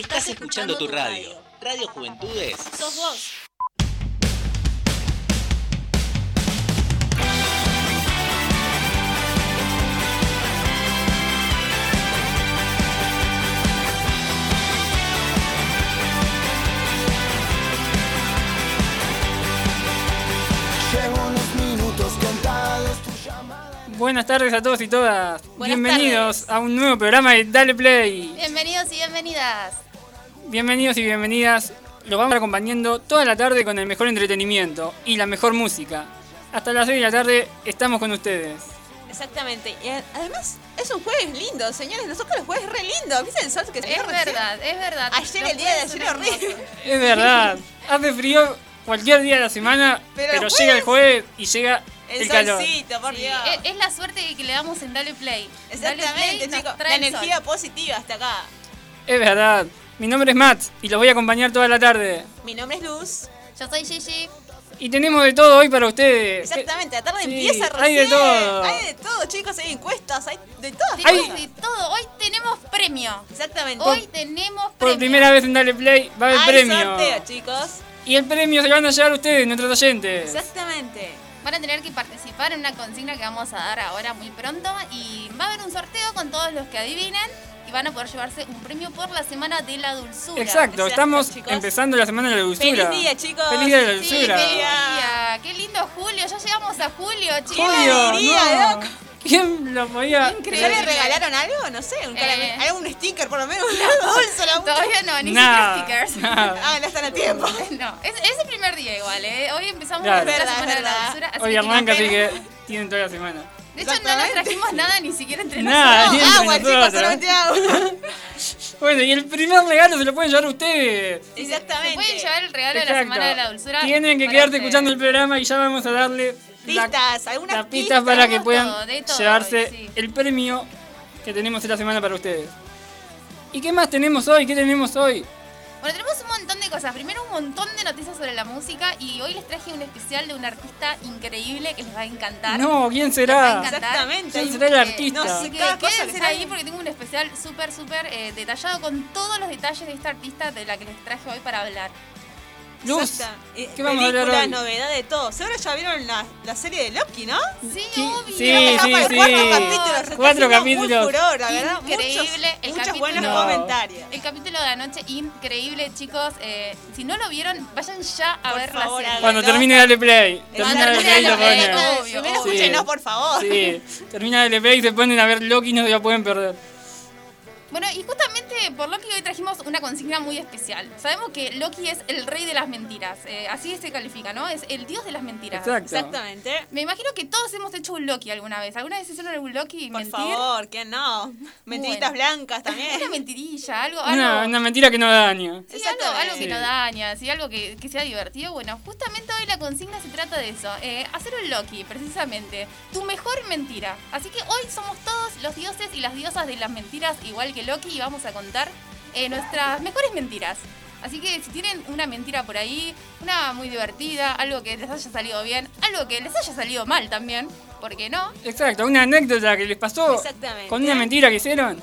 Estás escuchando tu radio. Radio Juventudes. Sos vos. Llevo unos minutos contados tu llamada. Buenas tardes a todos y todas. Buenas Bienvenidos tardes. a un nuevo programa de Dale Play. Bienvenidos y bienvenidas. Bienvenidos y bienvenidas. Los vamos a estar acompañando toda la tarde con el mejor entretenimiento y la mejor música. Hasta las 6 de la tarde estamos con ustedes. Exactamente. Y además, es un jueves lindo, señores. Nosotros los jueves re lindo. ¿Viste el sol que se Es verdad, es verdad. Ayer, Los el día de ayer, horrible. Es verdad. Hace frío cualquier día de la semana, Pero llega el jueves y llega el, El, calor. solcito, por Sí, Dios. es, es la suerte que le damos en Dale Play. Dale Exactamente, Play nos chicos. trae La energía positiva hasta acá. Es verdad. Mi nombre es Matt y los voy a acompañar toda la tarde. Mi nombre es Luz. Yo soy Gigi. Y tenemos de todo hoy para ustedes. Exactamente, la tarde Sí, empieza recién. hay de todo. Hay de todo, chicos. Hay encuestas, hay de todo. Tenemos de todo. Hoy tenemos premio. Exactamente. Hoy tenemos Por premio. primera vez en Dale Play va a haber hay premio. sorteo, chicos. Y el premio se lo van a llevar ustedes, nuestros oyentes. Exactamente. Van a tener que participar en una consigna que vamos a dar ahora muy pronto. Y va a haber un sorteo con todos los que adivinen. Y van a poder llevarse un premio por la Semana de la Dulzura. Exacto, estamos chicos. empezando la semana de la dulzura. Feliz día, chicos. Feliz día de la Sí, dulzura. feliz día. Qué lindo julio. Ya llegamos a julio, chicos. Julio, diría, no. ¿Quién lo podía? Increíble. ¿Ya le regalaron algo? No sé, un Eh. algún sticker por lo menos, una dulce la Todavía no, ni siquiera stickers. nada. Ah, no están a tiempo. No, es, es el primer día igual, ¿eh? Hoy empezamos Claro. la Verdad, semana de la dulzura. Hoy arranca, así que tienen toda la semana. De hecho, no nos trajimos nada ni siquiera entre Nada, nosotros. ni entre Agua, chicos, nosotros. solamente agua. Bueno, y el primer regalo se lo pueden llevar ustedes. Exactamente. Se pueden llevar el regalo de la semana de la dulzura. Tienen que quedarte ustedes. escuchando el programa y ya vamos a darle la- Pistas, algunas las pistas pistas. para que puedan todo, de todo llevarse hoy, sí. el premio que tenemos esta semana para ustedes. ¿Y qué más tenemos hoy? ¿Qué tenemos hoy? Bueno, tenemos un montón de cosas. Primero, un montón de noticias sobre la música. Y hoy les traje un especial de un artista increíble que les va a encantar. No, ¿quién será? Exactamente. ¿Quién será el Eh, artista? no sé. Quédense ahí porque tengo un especial súper, súper eh, detallado con todos los detalles de esta artista de la que les traje hoy para hablar. Luz, Exacta. Eh, ¿qué vamos a hablar hoy? novedad de todo. Seguro ya vieron la, la serie de Loki, ¿no? Sí, Sí, obvio. sí, sí, sí. cuarto capítulo. se está Cuatro capítulos. Muy furor, la verdad. Increíble Muchos, el muchos capítulo. buenos No. comentarios. El capítulo de anoche, increíble, chicos. Eh, si no lo vieron, vayan ya a Por ver favor, la serie. Cuando termine Dale Play. Termina Dale Play y lo ponen. obvio, Primero escúchenos, por favor. Sí, termina Dale Play y se ponen a ver Loki y no se la pueden perder. Bueno, y justamente por Loki hoy trajimos una consigna muy especial. Sabemos que Loki es el rey de las mentiras. eh, así se califica, ¿no? Es el dios de las mentiras. Exacto. Exactamente. Me imagino que todos hemos hecho un Loki alguna vez. ¿Alguna vez hicieron un Loki y Por mentir? favor, ¿quién no? Mentiritas Bueno. blancas también. Una mentirilla, algo, Una, algo. una mentira que no daña. Sí, algo, algo que Sí. no daña, sí, algo que, que sea divertido. Bueno, justamente hoy la consigna se trata de eso. eh, hacer un Loki, precisamente. Tu mejor mentira. Así que hoy somos todos los dioses y las diosas de las mentiras, igual que Loki, y vamos a contar eh, nuestras mejores mentiras. Así que si tienen una mentira por ahí, una muy divertida, algo que les haya salido bien, algo que les haya salido mal también, ¿por qué no? Exacto, una anécdota que les pasó Exactamente. con una mentira que hicieron.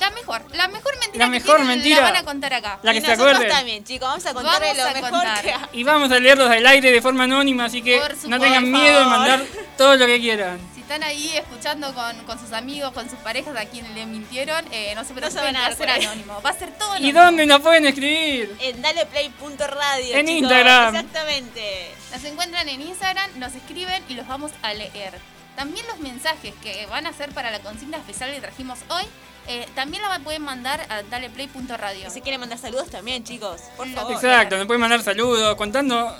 La mejor, la mejor mentira La que mejor tienen mentira. la van a contar acá. La que y se nosotros acuerden. también, chicos. Vamos a Vamos lo a mejor contar. que ha- Y vamos a leerlos al aire de forma anónima, así que no tengan miedo de mandar todo lo que quieran. Están ahí escuchando con, con sus amigos, con sus parejas a quienes le mintieron, eh, no se preocupen, a va a ser anónimo. Va a ser todo ¿Y dónde nos pueden escribir? En daleplay.radio. En chicos. Instagram. Exactamente. Nos encuentran en Instagram, nos escriben y los vamos a leer. También los mensajes que van a ser para la consigna especial que trajimos hoy, eh, también la pueden mandar a daleplay.radio. Si quieren mandar saludos también, chicos. Por favor. Exacto, nos pueden mandar saludos contando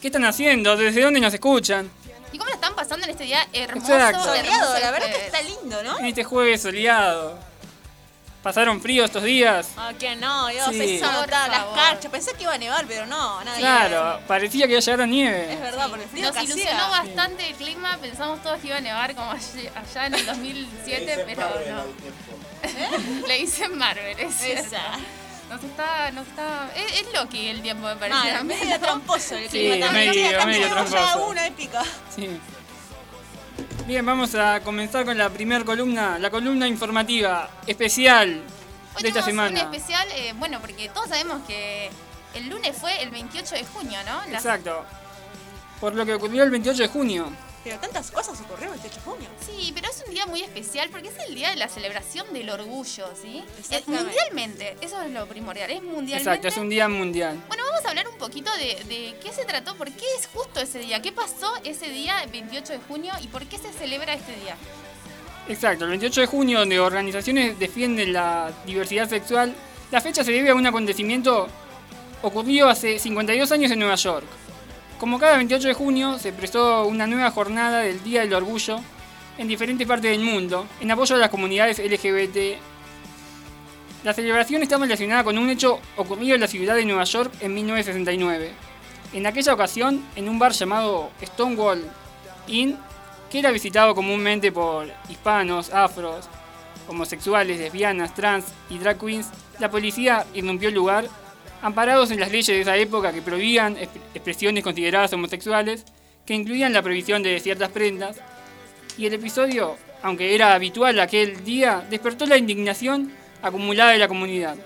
qué están haciendo, desde dónde nos escuchan. ¿Y cómo la están pasando en este día hermoso? Exacto. Soleado, la verdad que está lindo, ¿no? En este jueves soleado. Pasaron frío estos días. Ah, que no, Dios, Sí. se hizo Por notar las carchas. Pensé que iba a nevar, pero no, nada. Claro, parecía que iba a llegar a ver. Es nieve. verdad, por el frío Nos que ilusionó hacía. bastante el clima, pensamos todos que iba a nevar como allá en el 2007, pero no. Le dicen Marvel, es. Esa. Nos está, nos está. Es, es Loki el tiempo, me parece. Mal, a mí, medio ¿no? tramposo el Sí, clima también. medio- medio tramposo. una épica. Sí. Bien, vamos a comenzar con la primera columna, la columna informativa especial Hoy de esta semana. un especial, eh, bueno, porque todos sabemos que el lunes fue el 28 de junio, ¿no? La- Exacto. Por lo que ocurrió el 28 de junio. Pero tantas cosas ocurrieron el 28 de junio. Sí, pero es un día muy especial porque es el día de la celebración del orgullo, ¿sí? Mundialmente, eso es lo primordial, es mundialmente. Exacto, es un día mundial. Bueno, vamos a hablar un poquito de, de qué se trató, por qué es justo ese día, qué pasó ese día, 28 de junio, y por qué se celebra este día. Exacto, el 28 de junio, donde organizaciones defienden la diversidad sexual, la fecha se debe a un acontecimiento ocurrido hace 52 años en Nueva York. Como cada 28 de junio, se prestó una nueva jornada del Día del Orgullo en diferentes partes del mundo, en apoyo a las comunidades LGBT. La celebración está relacionada con un hecho ocurrido en la ciudad de Nueva York en 1969. En aquella ocasión, en un bar llamado Stonewall Inn, que era visitado comúnmente por hispanos, afros, homosexuales, lesbianas, trans y drag queens, la policía irrumpió el lugar, amparados en las leyes de esa época que prohibían exp- expresiones consideradas homosexuales, que incluían la prohibición de ciertas prendas, y el episodio, aunque era habitual aquel día, despertó la indignación acumulada de la comunidad,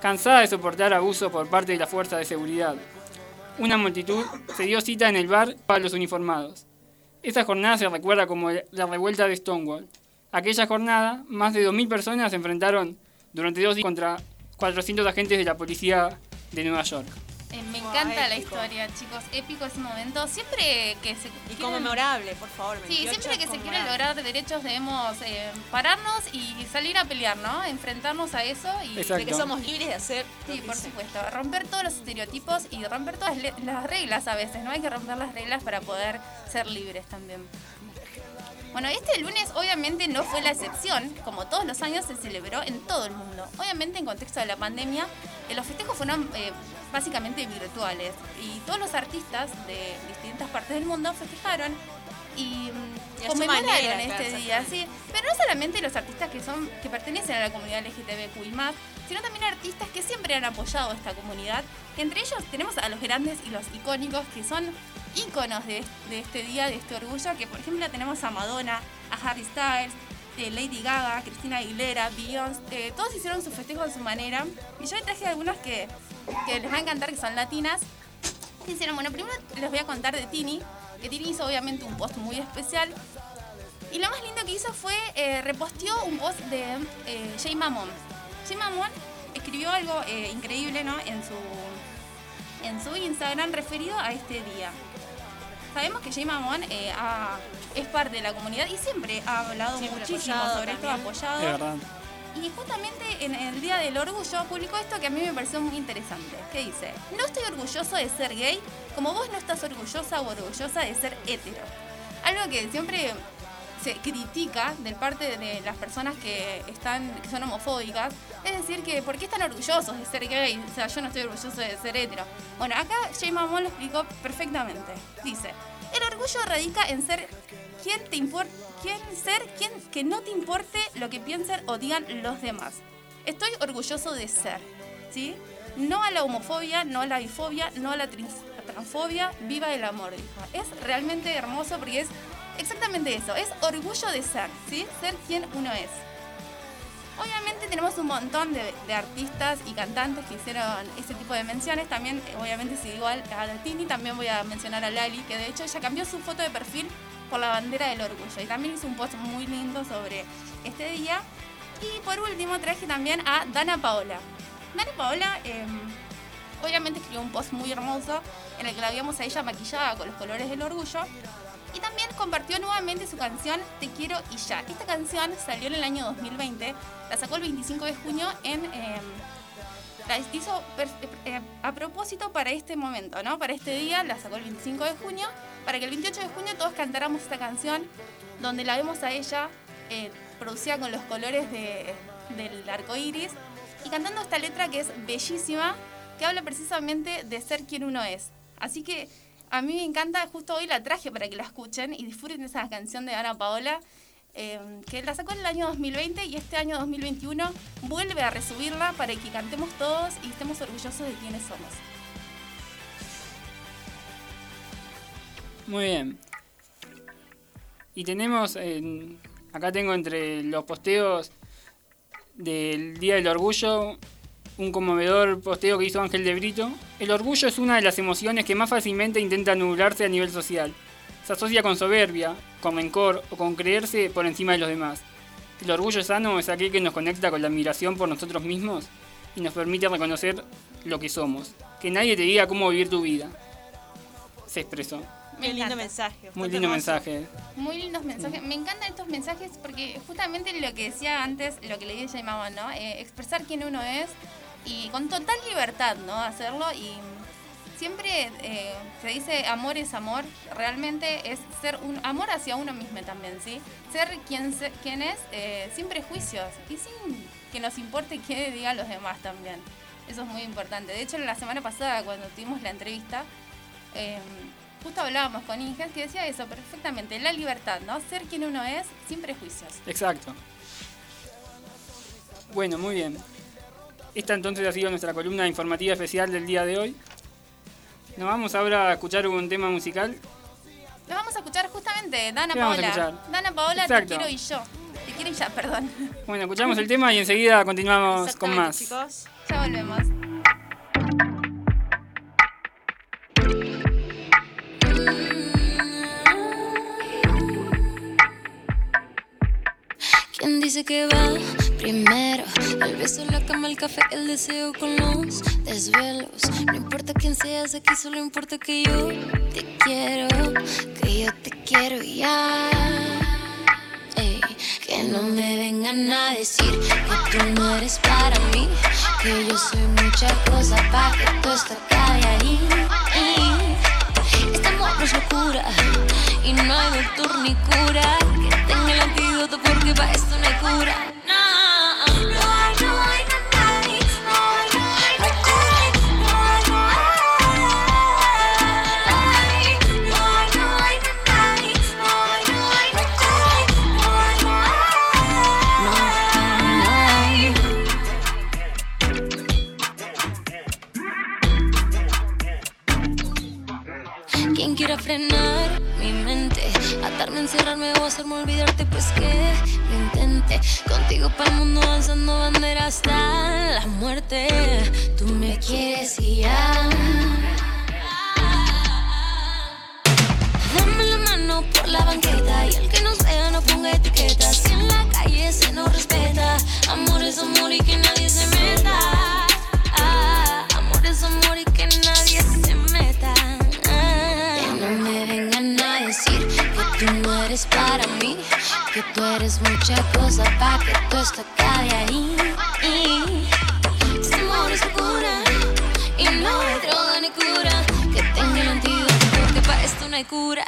cansada de soportar abusos por parte de la fuerza de seguridad. Una multitud se dio cita en el bar para los uniformados. Esa jornada se recuerda como la revuelta de Stonewall. Aquella jornada, más de 2.000 personas se enfrentaron durante dos días contra 400 agentes de la policía de Nueva York. Eh, me Wow, encanta la historia, chicos, épico ese momento. Siempre que se Y quieren- conmemorable, por favor. Sí, 28 siempre que se quiere lograr derechos debemos eh, pararnos y salir a pelear, ¿no? Enfrentarnos a eso y Exacto. De que somos libres de hacer. lo Sí, que por sea. supuesto. Romper todos los estereotipos y romper todas le- las reglas a veces, ¿no? Hay que romper las reglas para poder ser libres también. Bueno, este lunes obviamente no fue la excepción. Como todos los años se celebró en todo el mundo. Obviamente en contexto de la pandemia, eh, los festejos fueron eh, básicamente virtuales. Y todos los artistas de distintas partes del mundo festejaron y, mm, Y conmemoraron manera, este claro, día. Sí, pero no solamente los artistas que son que pertenecen a la comunidad LGTBQI+, sino también artistas que siempre han apoyado a esta comunidad. Entre ellos tenemos a los grandes y los icónicos que son íconos de, de este día, de este orgullo, que por ejemplo tenemos a Madonna, a Harry Styles, eh, Lady Gaga, Cristina Aguilera, Beyoncé, todos hicieron su festejo a su manera. Y yo traje algunas que, que les va a encantar, que son latinas. ¿Qué hicieron? Bueno, primero les voy a contar de Tini, que Tini hizo obviamente un post muy especial. Y lo más lindo que hizo fue eh, reposteó un post de eh, Jay Mamon. Jay Mamon escribió algo eh, increíble ¿no? en, su, en su Instagram referido a este día. Sabemos que Jay Mamon eh, ha- es parte de la comunidad y siempre ha hablado Siempre muchísimo apoyado sobre esto, también. apoyado. Es verdad. Y justamente en el Día del Orgullo publicó esto que a mí me pareció muy interesante. Que dice, no estoy orgulloso de ser gay como vos no estás orgullosa o orgullosa de ser hetero. Algo que siempre se critica de parte de las personas que están que son homofóbicas, es decir que ¿por qué están orgullosos de ser gay? O sea, yo no estoy orgulloso de ser hetero. Bueno, acá Jay Mamón lo explicó perfectamente. Dice, el orgullo radica en ser quien te importa, quien ser quien que no te importe lo que piensen o digan los demás. Estoy orgulloso de ser, ¿sí? No a la homofobia, no a la bifobia, no a la trans- transfobia, viva el amor, dijo. Es realmente hermoso porque es exactamente eso, es orgullo de ser, ¿sí? Ser quien uno es. Obviamente tenemos un montón de, artistas y cantantes que hicieron ese tipo de menciones. También, eh, obviamente, si digo a Tini, también voy a mencionar a Lali, que de hecho ella cambió su foto de perfil por la bandera del orgullo. Y también hizo un post muy lindo sobre este día. Y por último traje también a Dana Paola. Dana Paola em, obviamente escribió un post muy hermoso en el que la vimos a ella maquillada con los colores del orgullo. Y también compartió nuevamente su canción Te quiero y ya. Esta canción salió en el año 2020, la sacó el 25 de junio en... em, la hizo eh, a propósito para este momento, ¿no? Para este día, la sacó el 25 de junio, para que el 28 de junio todos cantáramos esta canción, donde la vemos a ella eh, producida con los colores de- del arco iris y cantando esta letra que es bellísima, que habla precisamente de ser quien uno es. Así que a mí me encanta, justo hoy la traje para que la escuchen y disfruten esa canción de Ana Paola, eh, que la sacó en el año 2020 y este año 2021 vuelve a resubirla para que cantemos todos y estemos orgullosos de quienes somos. Muy bien. Y tenemos, en- acá tengo entre los posteos del Día del Orgullo, un conmovedor posteo que hizo Ángel de Brito. El orgullo es una de las emociones que más fácilmente intenta nublarse a nivel social. Se asocia con soberbia, con rencor o con creerse por encima de los demás. El orgullo sano es aquel que nos conecta con la admiración por nosotros mismos y nos permite reconocer lo que somos. Que nadie te diga cómo vivir tu vida. Se expresó. Me Qué lindo encanta. mensaje. Muy lindo hermoso. mensaje. Muy lindos mensajes. Me encantan estos mensajes porque justamente lo que decía antes, lo que le llamaban, ¿no? Eh, expresar quién uno es y con total libertad, ¿no? Hacerlo y siempre eh, se dice amor es amor. Realmente es ser un amor hacia uno mismo también, ¿sí? Ser quien, se- quien es eh, sin prejuicios y sin que nos importe qué digan los demás también. Eso es muy importante. De hecho, la semana pasada cuando tuvimos la entrevista, eh, justo hablábamos con Inges que decía eso perfectamente, la libertad, ¿no? Ser quien uno es sin prejuicios. Exacto. Bueno, muy bien. Esta entonces ha sido nuestra columna informativa especial del día de hoy. Nos vamos ahora a escuchar un tema musical. Lo vamos a escuchar justamente, Dana ¿Qué vamos a Paola. escuchar? Dana Paola, Exacto. te quiero y yo. Te quiero y ya, perdón. Bueno, escuchamos el tema y enseguida continuamos con más. chicos. Ya volvemos. ¿Quién dice que va primero? El beso, la cama, el café, el deseo con los desvelos. No importa quién seas aquí, solo importa que yo te quiero, que yo te quiero ya. Ey, que no me vengan a decir que tú no eres para mí, que yo soy mucha cosa para que tú acabe ahí. Este amor es locura y no hay doctor ni cura que tenga el antídoto porque para esto no hay cura. Frenar mi mente, atarme, encerrarme o hacerme olvidarte, pues que lo intente. Contigo para el mundo alzando bandera hasta la muerte. Tú me quieres y ya. Dame la mano por la banqueta y el que nos vea no ponga etiquetas. Si en la calle se nos respeta, amor es amor y que nadie se meta. Tú eres mucha cosa para que todo esto acabe ahí. Este amor es locura y no hay droga ni cura que tenga el antídoto porque para esto no hay cura.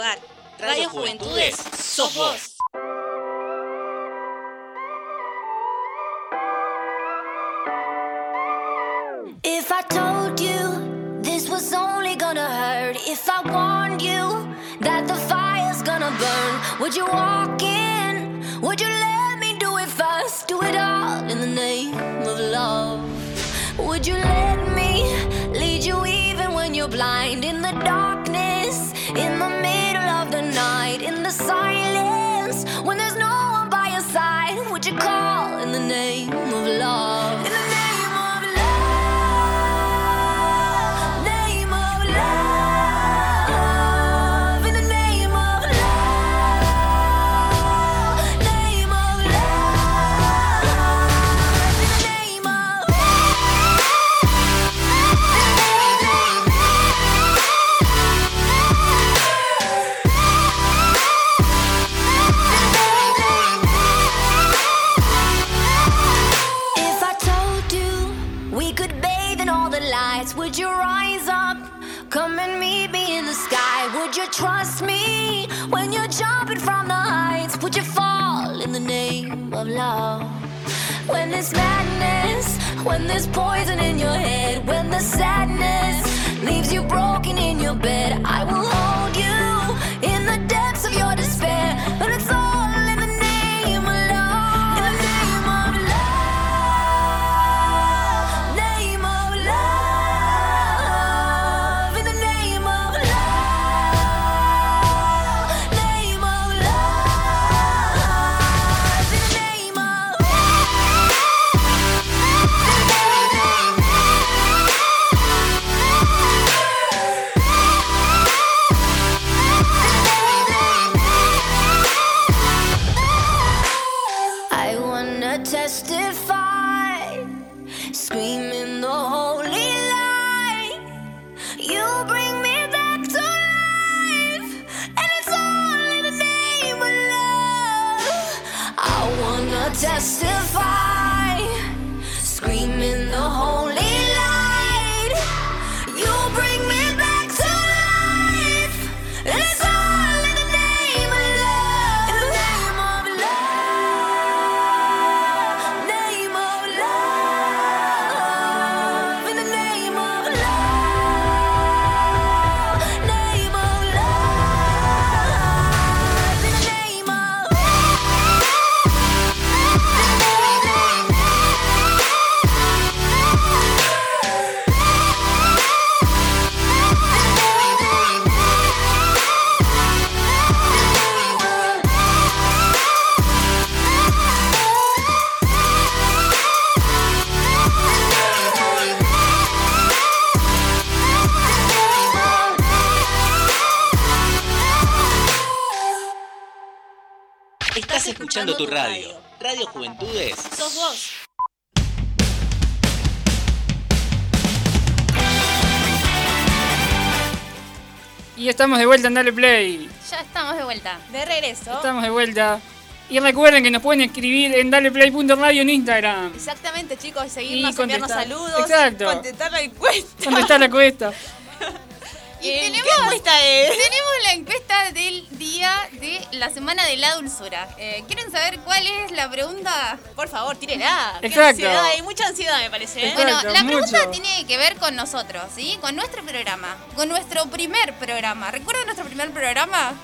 Lugar. Radio Juventudes, sos vos. If I told you this was only gonna hurt, if I warned you that the fire's gonna burn, would you walk in? Would you let me do it first? Do it all in the name of love. Would you let me lead you even when you're blind? In the darkness, in the middle When there's madness, when there's poison in your head, when the sadness leaves you broken in your bed, I will hold you in the depths of your despair. But it's all escuchando tu radio. Radio Juventudes. Sos vos. Y estamos de vuelta en Dale Play. Ya estamos de vuelta. De regreso. Estamos de vuelta. Y recuerden que nos pueden escribir en daleplay.radio en Instagram. Exactamente, chicos, seguirnos, Y enviarnos contestar. saludos, Exacto. contestar la encuesta. ¿Dónde está la cuesta? Y tenemos- ¿Qué encuesta es? Tenemos la encuesta del día de la semana de la dulzura. Eh, ¿Quieren saber cuál es la pregunta? Por favor, tírela. Qué Exacto. ansiedad, hay mucha ansiedad, me parece. ¿eh? Exacto. Bueno, la pregunta mucho. tiene que ver con nosotros, ¿sí? Con nuestro programa, con nuestro primer programa. ¿Recuerdan nuestro primer programa?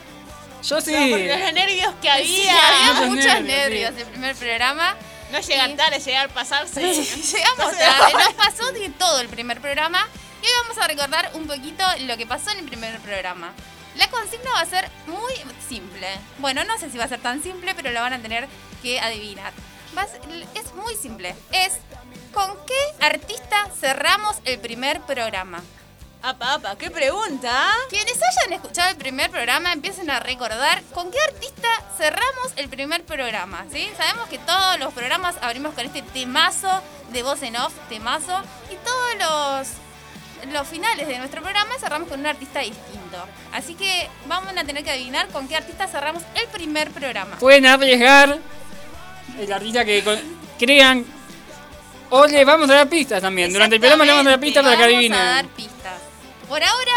Yo sí. Por los nervios que había. Sí, había Muchos muchos nervios, nervios, sí. el primer programa. No llegar Sí. tarde, llegar pasarse. Llegamos No tarde, nos pasó de todo el primer programa y hoy vamos a recordar un poquito lo que pasó en el primer programa. La consigna va a ser muy simple. Bueno, no sé si va a ser tan simple, pero lo van a tener que adivinar. Va a ser- es muy simple. Es ¿con qué artista cerramos el primer programa? Apa, apa, qué pregunta. Quienes hayan escuchado el primer programa empiecen a recordar con qué artista cerramos el primer programa, ¿sí? Sabemos que todos los programas abrimos con este temazo de voz en off, temazo, y todos los, los finales de nuestro programa cerramos con un artista distinto. Así que vamos a tener que adivinar con qué artista cerramos el primer programa. Pueden arriesgar el artista que con- crean. O les vamos a dar pistas también. Durante el programa le vamos a dar pistas para que Vamos adivinen. a dar pistas. Por ahora,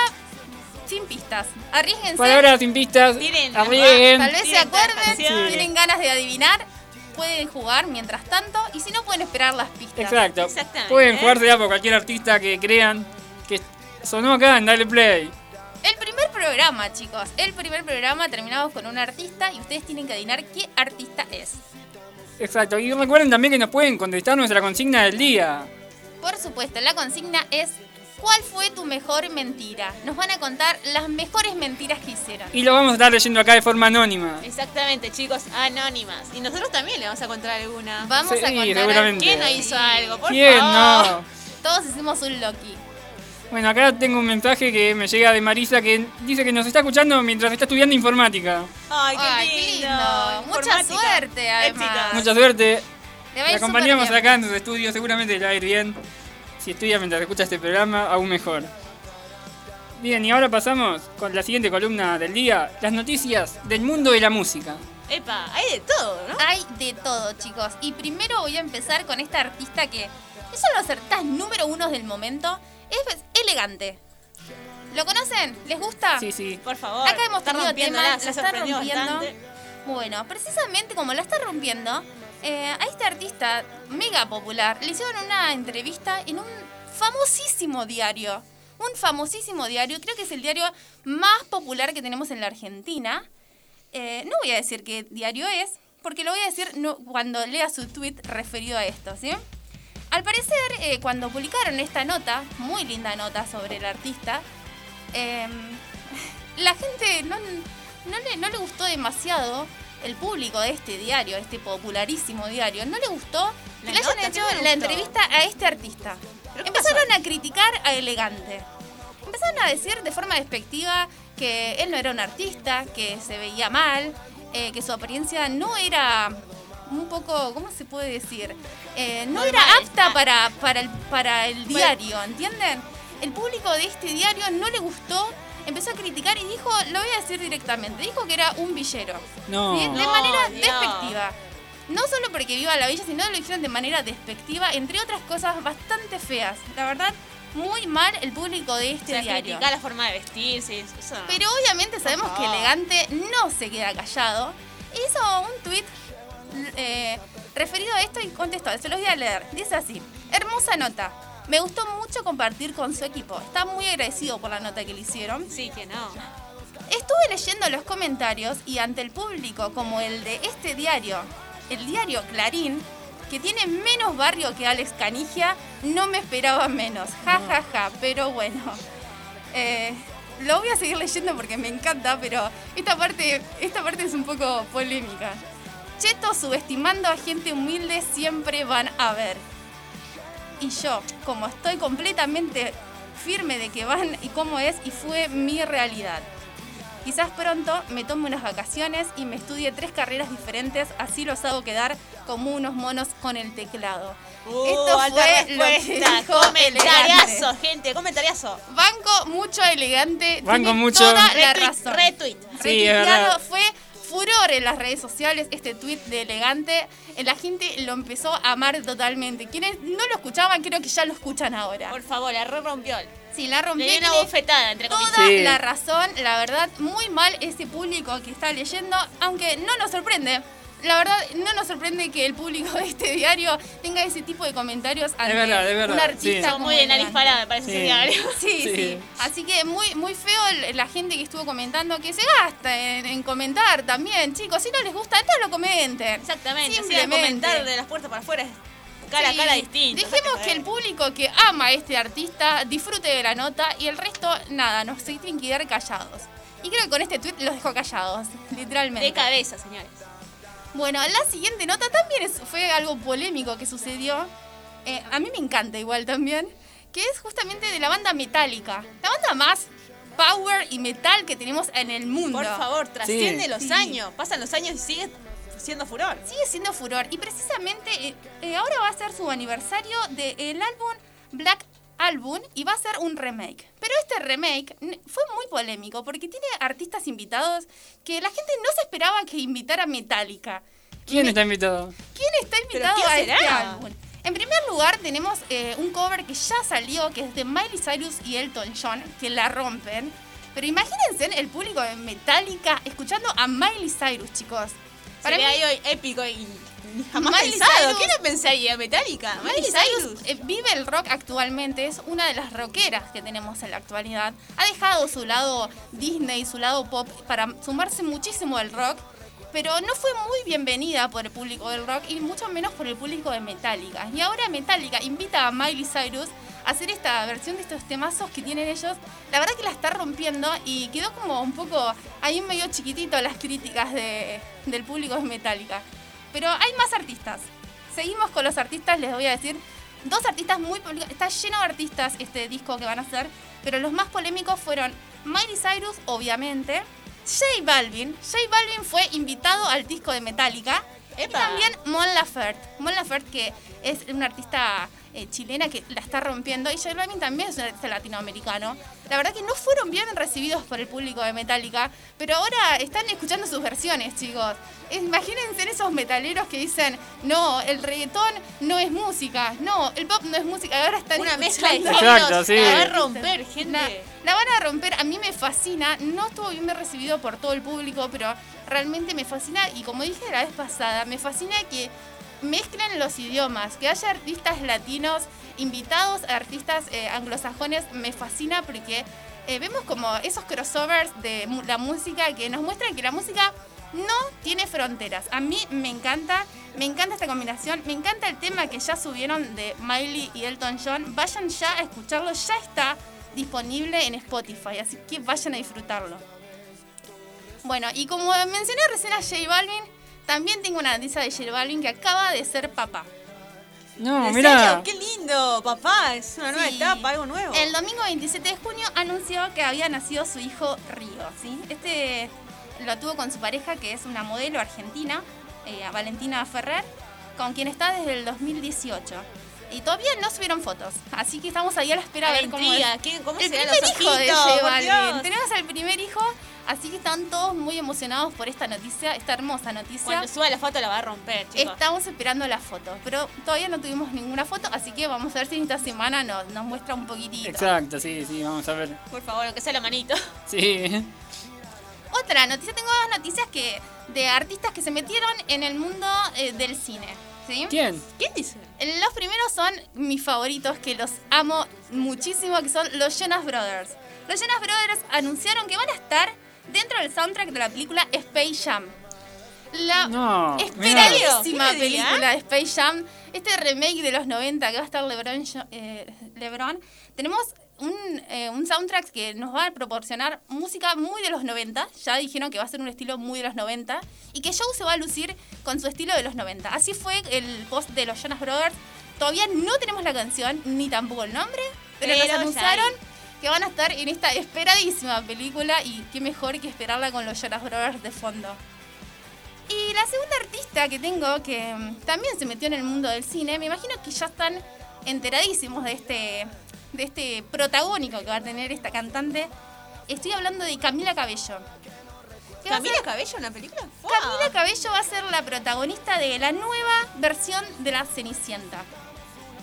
sin pistas. Arriesguense. Por ahora sin pistas. Tiren, Arriesguen. Tal vez se Tienen acuerden, tentaciones. tienen ganas de adivinar, pueden jugar mientras tanto y si no pueden esperar las pistas. Exacto. Exactamente. Pueden jugársela por cualquier artista que crean que sonó acá en Dale Play. El primer programa, chicos, el primer programa terminamos con un artista y ustedes tienen que adivinar qué artista es. Exacto. Y recuerden también que nos pueden contestar nuestra consigna del día. Por supuesto, la consigna es ¿cuál fue tu mejor mentira? Nos van a contar las mejores mentiras que hicieron. Y lo vamos a estar leyendo acá de forma anónima. Exactamente, chicos, anónimas. Y nosotros también le vamos a contar alguna. Vamos Sí, a contar. ¿Quién no hizo algo? Por ¿Quién favor. no? Todos hicimos un Loki. Bueno, acá tengo un mensaje que me llega de Marisa que dice que nos está escuchando mientras está estudiando informática. Ay, qué Ay, qué lindo. lindo. Mucha suerte, además. Éxito. Mucha suerte. La ir acompañamos acá en sus estudios, seguramente le va a ir bien. Si estudia mientras escucha este programa, aún mejor. Bien, y ahora pasamos con la siguiente columna del día, las noticias del mundo de la música. Epa, hay de todo, ¿no? Hay de todo, chicos. Y primero voy a empezar con esta artista que es uno de los artistas número uno del momento. Es elegante. ¿Lo conocen? ¿Les gusta? Sí, sí. Por favor. Acá hemos está tenido temas, la ha está rompiendo. bastante. Bueno, precisamente como la está rompiendo, eh, a este artista mega popular le hicieron una entrevista en un famosísimo diario. Un famosísimo diario, creo que es el diario más popular que tenemos en la Argentina. Eh, no voy a decir qué diario es, porque lo voy a decir no- cuando lea su tweet referido a esto, ¿sí? Al parecer, eh, cuando publicaron esta nota, muy linda nota sobre el artista, eh, la gente no, no, le, no le gustó demasiado el público de este diario, este popularísimo diario. No le gustó que La le hayan hecho ¿qué no le la entrevista a este artista. ¿Pero qué Empezaron pasó? a criticar a Elegante. Empezaron a decir de forma despectiva que él no era un artista, que se veía mal, eh, que su apariencia no era un poco, ¿cómo se puede decir? Eh, no era apta Ah. para, para, el, para el diario, ¿entienden? El público de este diario no le gustó, empezó a criticar y dijo, lo voy a decir directamente, dijo que era un villero. No. ¿sí? De No, manera Dios. despectiva. No solo porque viva la villa, sino lo dijeron de manera despectiva, entre otras cosas bastante feas. La verdad, muy mal el público de O este sea, diario. criticar la forma de vestirse. Eso. Pero obviamente sabemos que. Elegante no se queda callado. Hizo un tweet referido a esto y contestó. Se los voy a leer. Dice así: Hermosa nota. Me gustó mucho compartir con su equipo. Está muy agradecido por la nota que le hicieron. Sí, que no. Estuve leyendo los comentarios y ante el público como el de este diario, el diario Clarín, que tiene menos barrio que Alex Canigia, no me esperaba menos. Ja, ja, ja. Pero bueno. Eh, lo voy a seguir leyendo porque me encanta, pero esta parte, esta parte es un poco polémica. Cheto subestimando a gente humilde siempre van a ver. Y yo, como estoy completamente firme de que van y cómo es, y fue mi realidad. Quizás pronto me tome unas vacaciones y me estudie tres carreras diferentes, así los hago quedar como unos monos con el teclado. Uh, Esto fue lo que dijo Comentariazo, Elegante. gente, comentariazo. Banco mucho elegante. Banco mucho. Toda la Retweet, razón. retweet. Sí, es Retuiteado, verdad. fue furor en las redes sociales este tweet de elegante. La gente lo empezó a amar totalmente. Quienes no lo escuchaban, creo que ya lo escuchan ahora. Por favor, la re rompió. Sí, la rompió. Le una bofetada, entre Toda comillas. Sí. la razón, la verdad, muy mal ese público que está leyendo, aunque no nos sorprende. La verdad, no nos sorprende que el público de este diario tenga ese tipo de comentarios ante verdad, es verdad, un artista sí. Muy de nariz parada, me parece Sí. ese diario. Sí, sí, Sí. Así que muy, muy feo la gente que estuvo comentando que se gasta en, en comentar también. Chicos, si no les gusta, no lo comenten. Exactamente, de Simplemente. comentar de las puertas para afuera es cara Sí, a cara distinto. Dejemos que el público que ama a este artista disfrute de la nota y el resto, nada, nos tienen que quedar callados. Y creo que con este tweet los dejo callados, literalmente. De cabeza, señores. Bueno, la siguiente nota también es- fue algo polémico que sucedió. Eh, a mí me encanta igual también. Que es justamente de la banda Metallica. La banda más power y metal que tenemos en el mundo. Por favor, trasciende los Sí. años. Pasan los años y sigue siendo furor. Sigue siendo furor. Y precisamente eh, eh, ahora va a ser su aniversario del álbum Black Album y va a ser un remake. Pero este remake fue muy polémico porque tiene artistas invitados que la gente no se esperaba que invitara Metallica. ¿Quién está invitado? ¿Quién está invitado quién a será? este álbum? En primer lugar tenemos eh, un cover que ya salió, que es de Miley Cyrus y Elton John, que la rompen. Pero imagínense el público de Metallica escuchando a Miley Cyrus, chicos. Para mí, Sería algo épico y y jamás Miley pensado. Cyrus- ¿Qué no pensaría? ¿Metallica? Miley Cyrus eh, vive el rock actualmente, es una de las rockeras que tenemos en la actualidad. Ha dejado su lado Disney, su lado pop, para sumarse muchísimo al rock, pero no fue muy bienvenida por el público del rock y mucho menos por el público de Metallica. Y ahora Metallica invita a Miley Cyrus a hacer esta versión de estos temazos que tienen ellos. La verdad que la está rompiendo y quedó como un poco ahí medio chiquitito las críticas de- del público de Metallica. Pero hay más artistas. Seguimos con los artistas, les voy a decir. Dos artistas muy polémicos. Está lleno de artistas este disco que van a hacer. Pero los más polémicos fueron Miley Cyrus, obviamente. J Balvin. J Balvin fue invitado al disco de Metallica. Y también Mon Laferte. Mon Laferte, que es un artista eh, chilena que la está rompiendo y J Balvin también es un artista latinoamericano. La verdad que no fueron bien recibidos por el público de Metallica, pero ahora están escuchando sus versiones, chicos. Imagínense en esos metaleros que dicen, no, el reggaetón no es música, no, el pop no es música, ahora están Una mezcla de géneros. Exacto, sí. La va a romper, gente. la, la van a romper, a mí me fascina, no estuvo bien recibido por todo el público, pero realmente me fascina y como dije la vez pasada, me fascina que mezclen los idiomas, que haya artistas latinos invitados a artistas eh, anglosajones, me fascina porque eh, vemos como esos crossovers de la música que nos muestran que la música no tiene fronteras. A mí me encanta, me encanta esta combinación, me encanta el tema que ya subieron de Miley y Elton John. Vayan ya a escucharlo, ya está disponible en Spotify, así que vayan a disfrutarlo. Bueno, y como mencioné recién a J Balvin, también tengo una noticia de J Balvin que acaba de ser papá. No, ¿En mira. ¡Qué lindo, papá! Es una nueva Sí. etapa, algo nuevo. El domingo 27 de junio anunció que había nacido su hijo Río, ¿sí? Este lo tuvo con su pareja, que es una modelo argentina, eh, Valentina Ferrer, con quien está desde el 2018. Y todavía no subieron fotos, así que estamos ahí a la espera A ver cómo es. ¿qué- ¿Cómo El primer los hijo de? J Balvin. Tenemos al primer hijo, así que están todos muy emocionados por esta noticia, esta hermosa noticia. Cuando suba la foto la va a romper, chicos. Estamos esperando la foto, pero todavía no tuvimos ninguna foto, así que vamos a ver si en esta semana nos, nos muestra un poquitito. Exacto, sí, sí, vamos a ver. Por favor, aunque sea la manito. Sí. Otra noticia, tengo dos noticias que de artistas que se metieron en el mundo eh, del cine. ¿sí? ¿Quién? ¿Quién dice? Los primeros son mis favoritos, que los amo muchísimo, que son los Jonas Brothers. Los Jonas Brothers anunciaron que van a estar dentro del soundtrack de la película Space Jam. La No, esperadísima película de Space Jam, este remake de los 90 que va a estar LeBron, eh, LeBron. tenemos un, eh, un soundtrack que nos va a proporcionar música muy de los 90. Ya dijeron que va a ser un estilo muy de los 90. Y que Joe se va a lucir con su estilo de los 90. Así fue el post de los Jonas Brothers. Todavía no tenemos la canción, ni tampoco el nombre. Pero, Pero nos ya anunciaron hay. Que van a estar en esta esperadísima película. Y qué mejor que esperarla con los Jonas Brothers de fondo. Y la segunda artista que tengo, que mm, también se metió en el mundo del cine, me imagino que ya están enteradísimos de este, de este protagónico que va a tener esta cantante. Estoy hablando de Camila Cabello. ¿Camila ser- Cabello en una película? ¡Fua! Camila Cabello va a ser la protagonista de la nueva versión de La Cenicienta.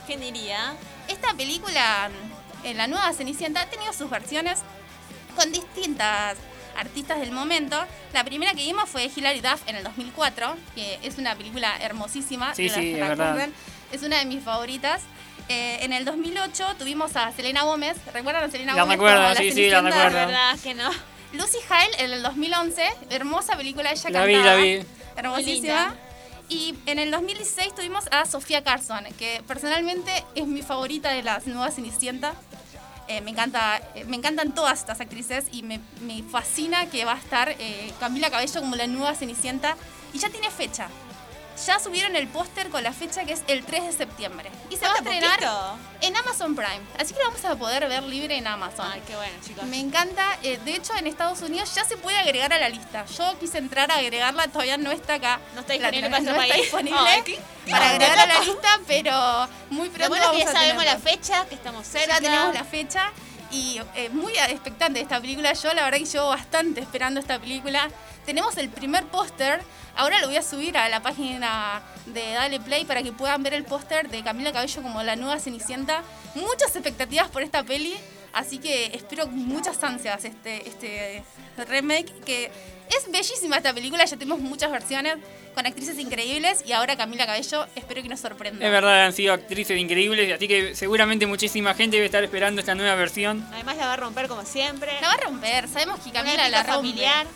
¿Quién diría? Esta película, mm, en la nueva Cenicienta, ha tenido sus versiones con distintas artistas del momento. La primera que vimos fue Hilary Duff en el 2004, que es una película hermosísima. Sí, sí, que es la verdad. Es una de mis favoritas. Eh, en el 2008 tuvimos a Selena Gómez. ¿Recuerdan a Selena La Gómez? recuerdo, como sí, sí, la Cenicienta? La recuerdo. verdad que no. Lucy Hale en el 2011, hermosa película, ella La vi, la vi. hermosísima. Y en el 2016 tuvimos a Sofía Carson, que personalmente es mi favorita de las nuevas Cenicienta. Eh, me, encanta, eh, me encantan todas estas actrices y me, me fascina que va a estar eh, Camila Cabello como la nueva Cenicienta. Y ya tiene fecha. Ya subieron el póster con la fecha que es el 3 de septiembre. Y se va a estrenar poquito. en Amazon Prime. Así que lo vamos a poder ver libre en Amazon. Ay, qué bueno, chicos. Me encanta. eh, de hecho, en Estados Unidos ya se puede agregar a la lista. Yo quise entrar a agregarla, todavía no está acá. No está disponible para no está disponible qué- para agregar a la lista, pero muy Lo pronto bueno que vamos ya a sabemos la fecha, que estamos cerca. Ya tenemos la fecha y eh, muy expectante de esta película. Yo la verdad que llevo bastante esperando esta película. Tenemos el primer póster. Ahora lo voy a subir a la página de Dale Play para que puedan ver el póster de Camila Cabello como la nueva Cenicienta. Muchas expectativas por esta peli. Así que espero con muchas ansias este, este remake que es bellísima esta película, ya tenemos muchas versiones con actrices increíbles y ahora Camila Cabello espero que nos sorprenda. Es verdad, han sido actrices increíbles, así que seguramente muchísima gente debe estar esperando esta nueva versión. Además la va a romper como siempre. La va a romper, sabemos que Camila la rompe. familiar.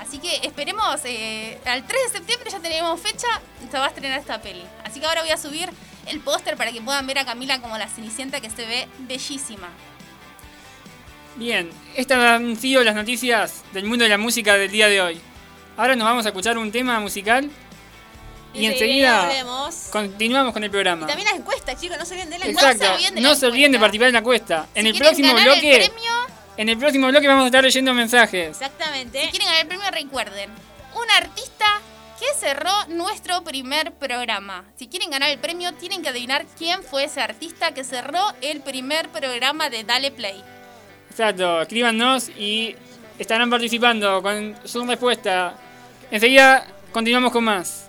Así que esperemos, eh, al 3 de septiembre ya tenemos fecha, se va a estrenar esta peli. Así que ahora voy a subir el póster para que puedan ver a Camila como la Cenicienta que se ve bellísima. Bien, estas han sido las noticias del mundo de la música del día de hoy. Ahora nos vamos a escuchar un tema musical y, enseguida continuamos con el programa. También las encuestas, chicos, no se olviden de la Exacto, no se olviden de, no de participar en la encuesta. En el próximo bloque. En el próximo bloque vamos a estar leyendo mensajes. Exactamente. Si quieren ganar el premio, recuerden. Un artista que cerró nuestro primer programa. Si quieren ganar el premio, tienen que adivinar quién fue ese artista que cerró el primer programa de Dale Play. Exacto, escríbanos y estarán participando con su respuesta. Enseguida continuamos con más.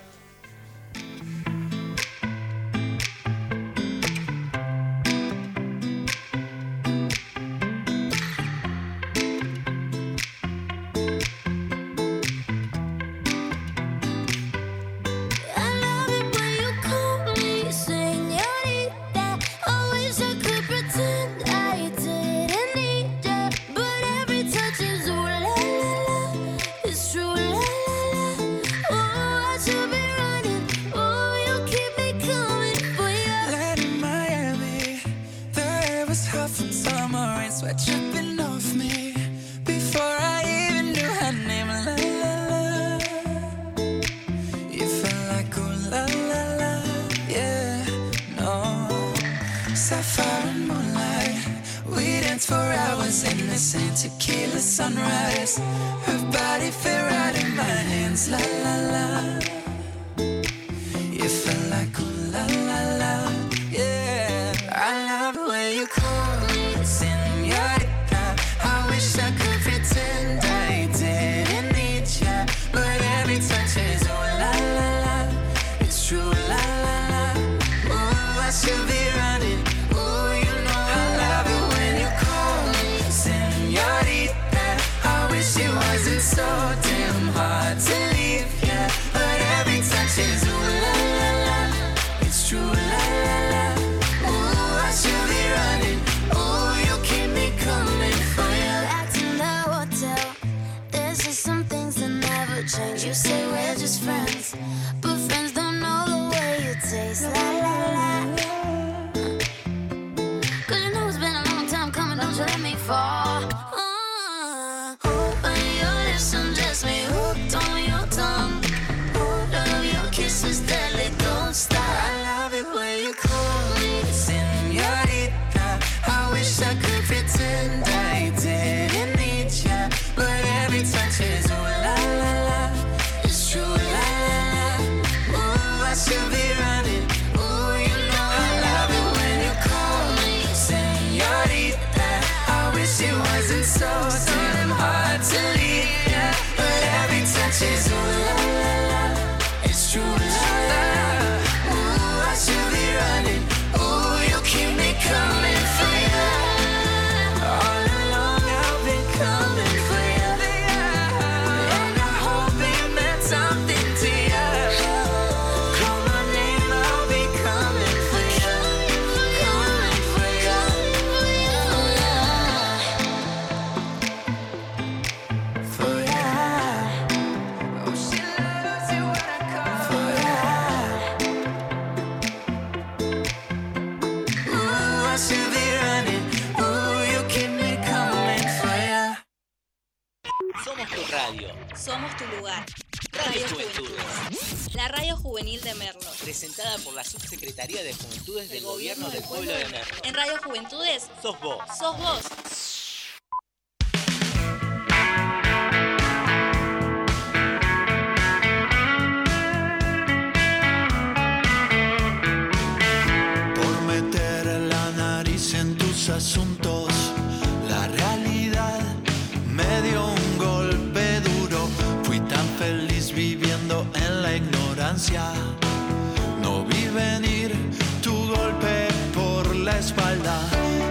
espalda.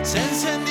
Se encende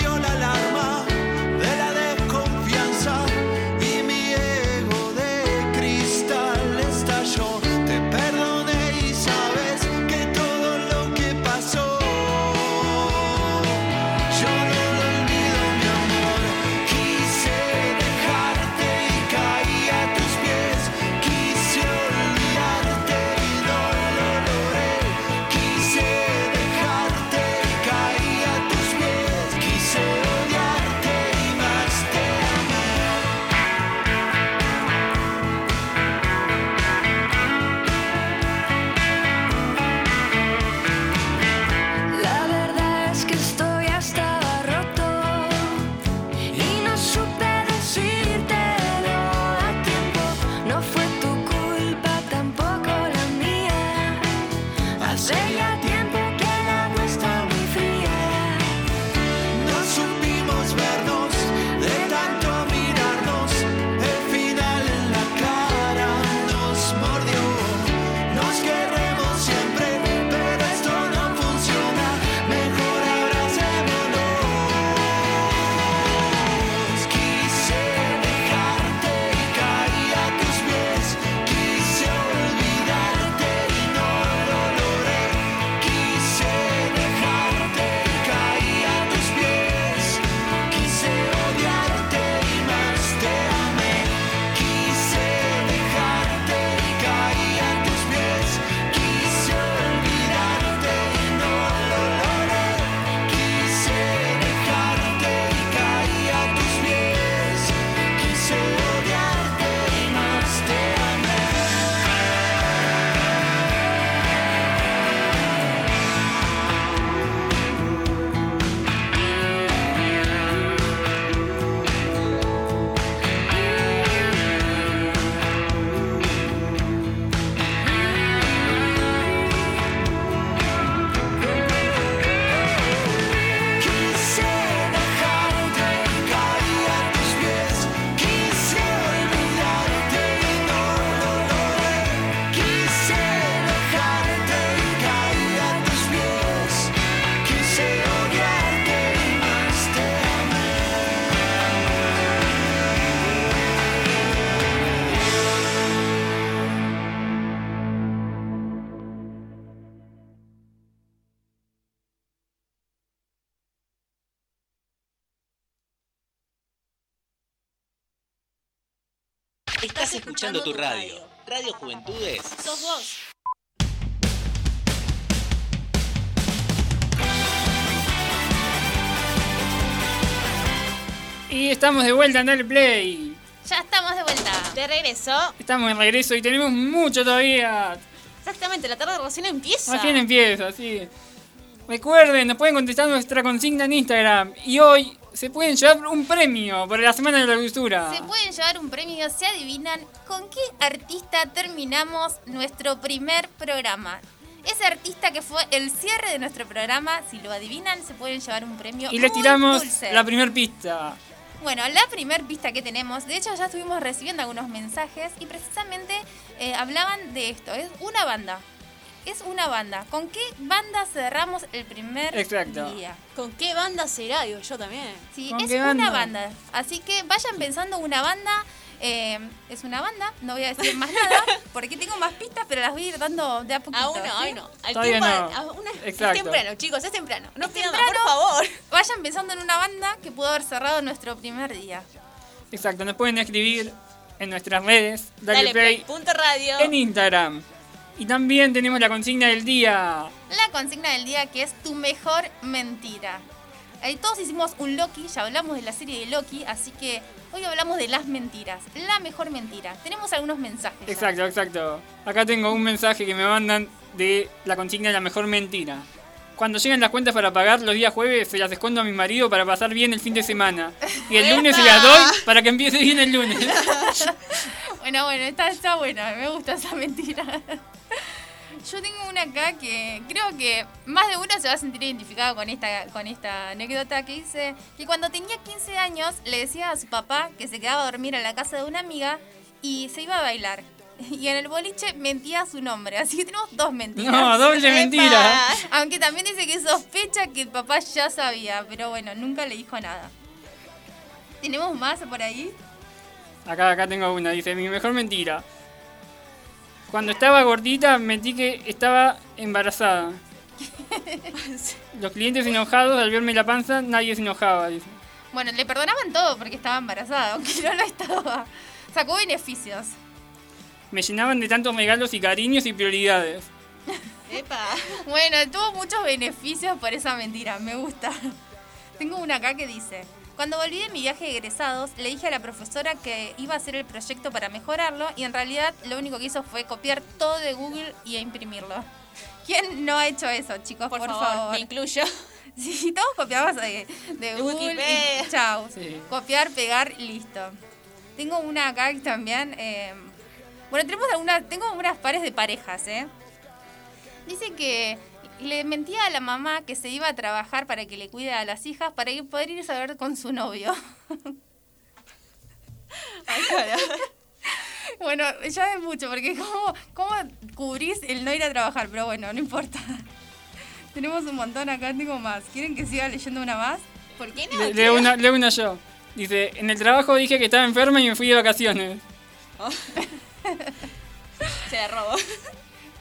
tu radio. Radio Juventudes. Sos vos. Y estamos de vuelta en el play. Ya estamos de vuelta. De regreso. Estamos en regreso y tenemos mucho todavía. Exactamente, la tarde recién empieza. Recién empieza, sí. Recuerden, nos pueden contestar nuestra consigna en Instagram. Y hoy se pueden llevar un premio por la Semana de la Cultura. Se pueden llevar un premio si adivinan con qué artista terminamos nuestro primer programa. Ese artista que fue el cierre de nuestro programa, si lo adivinan, se pueden llevar un premio. Y les tiramos dulce. la primer pista. Bueno, la primer pista que tenemos, de hecho ya estuvimos recibiendo algunos mensajes y precisamente eh, hablaban de esto. Es una banda. Es una banda. ¿Con qué banda cerramos el primer Exacto. día? ¿Con qué banda será? Digo yo también. Sí, ¿Con es una banda? banda. Así que vayan pensando una banda. eh, es una banda, no voy a decir más nada, porque tengo más pistas, pero las voy a ir dando de a poquito. Aún no, ¿sí? aún no. Al Todavía tiempo, no. a una- es temprano, chicos, es temprano. No Es más, por temprano. favor. Vayan pensando en una banda que pudo haber cerrado nuestro primer día. Exacto, nos pueden escribir en nuestras redes. Dale, Dale, play play. Punto radio. en Instagram. Y también tenemos la consigna del día. La consigna del día que es tu mejor mentira. Todos hicimos un Loki, ya hablamos de la serie de Loki, así que hoy hablamos de las mentiras. La mejor mentira. Tenemos algunos mensajes. Exacto, exacto. Acá tengo un mensaje que me mandan de la consigna de la mejor mentira. Cuando llegan las cuentas para pagar los días jueves, se las escondo a mi marido para pasar bien el fin de semana. Y el lunes se las doy para que empiece bien el lunes. Bueno, bueno, está, está buena, me gusta esa mentira. Yo tengo una acá que creo que más de uno se va a sentir identificado con esta, con esta anécdota que dice que cuando tenía 15 años le decía a su papá que se quedaba a dormir en la casa de una amiga y se iba a bailar. Y en el boliche mentía su nombre, así que tenemos dos mentiras. No, doble mentira. Aunque también dice que sospecha que el papá ya sabía, pero bueno, nunca le dijo nada. ¿Tenemos más por ahí? Acá, acá tengo una, dice, mi mejor mentira. Cuando estaba gordita, mentí que estaba embarazada. Los clientes enojados al verme la panza, nadie se enojaba, dice. Bueno, le perdonaban todo porque estaba embarazada, aunque no lo estaba. Sacó beneficios. Me llenaban de tantos regalos y cariños y prioridades. Epa. Bueno, tuvo muchos beneficios por esa mentira, me gusta. Tengo una acá que dice, cuando volví de mi viaje de egresados, le dije a la profesora que iba a hacer el proyecto para mejorarlo y en realidad lo único que hizo fue copiar todo de Google y a imprimirlo. ¿Quién no ha hecho eso, chicos? Por, Por, favor, favor. me incluyo. Sí, todos copiamos de, de Google y chao. Sí. Copiar, pegar, listo. Tengo una acá que también. eh, bueno, tenemos algunas, tengo unas pares de parejas, ¿eh? Dice que le mentía a la mamá que se iba a trabajar para que le cuide a las hijas para ir- poder irse a ver con su novio. Ay, bueno, ya es mucho, porque ¿cómo, ¿cómo cubrís el no ir a trabajar? Pero bueno, no importa. Tenemos un montón acá, tengo más. ¿Quieren que siga leyendo una más? ¿Por qué no? Le- leo, una, leo una yo. Dice, en el trabajo dije que estaba enferma y me fui de vacaciones. Se la robo.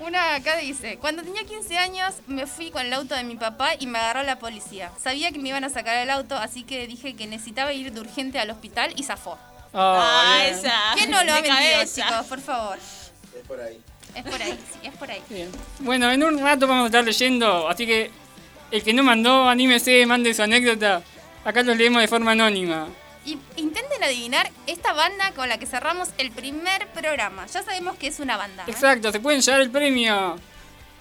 Una acá dice, cuando tenía 15 años me fui con el auto de mi papá y me agarró la policía. Sabía que me iban a sacar el auto, así que dije que necesitaba ir de urgente al hospital y zafó. Oh, ah, bien. esa. ¿Quién no lo ha mentido, chicos? Por favor. Es por ahí. Es por ahí, sí, es por ahí. Bien. Bueno, en un rato vamos a estar leyendo, así que el que no mandó, anímese, mande su anécdota. Acá los leemos de forma anónima. Y intenten adivinar esta banda con la que cerramos el primer programa. Ya sabemos que es una banda. ¿eh? Exacto, se pueden llevar el premio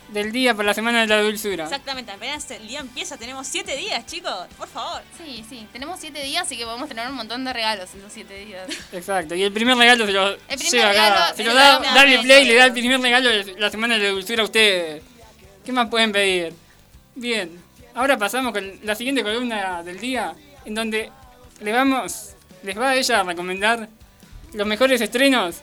del día para la Semana de la Dulzura. Exactamente, apenas el día empieza, tenemos siete días, chicos. Por favor. Sí, sí. Tenemos 7 días, así que podemos tener un montón de regalos en esos 7 días. Exacto, y el primer regalo se lo primer lleva acá. regalo Se se lo da da Dale una Play, le da el primer regalo de la Semana de la Dulzura a ustedes. ¿Qué más pueden pedir? Bien, ahora pasamos con la siguiente columna del día, en donde le vamos, les va a ella a recomendar los mejores estrenos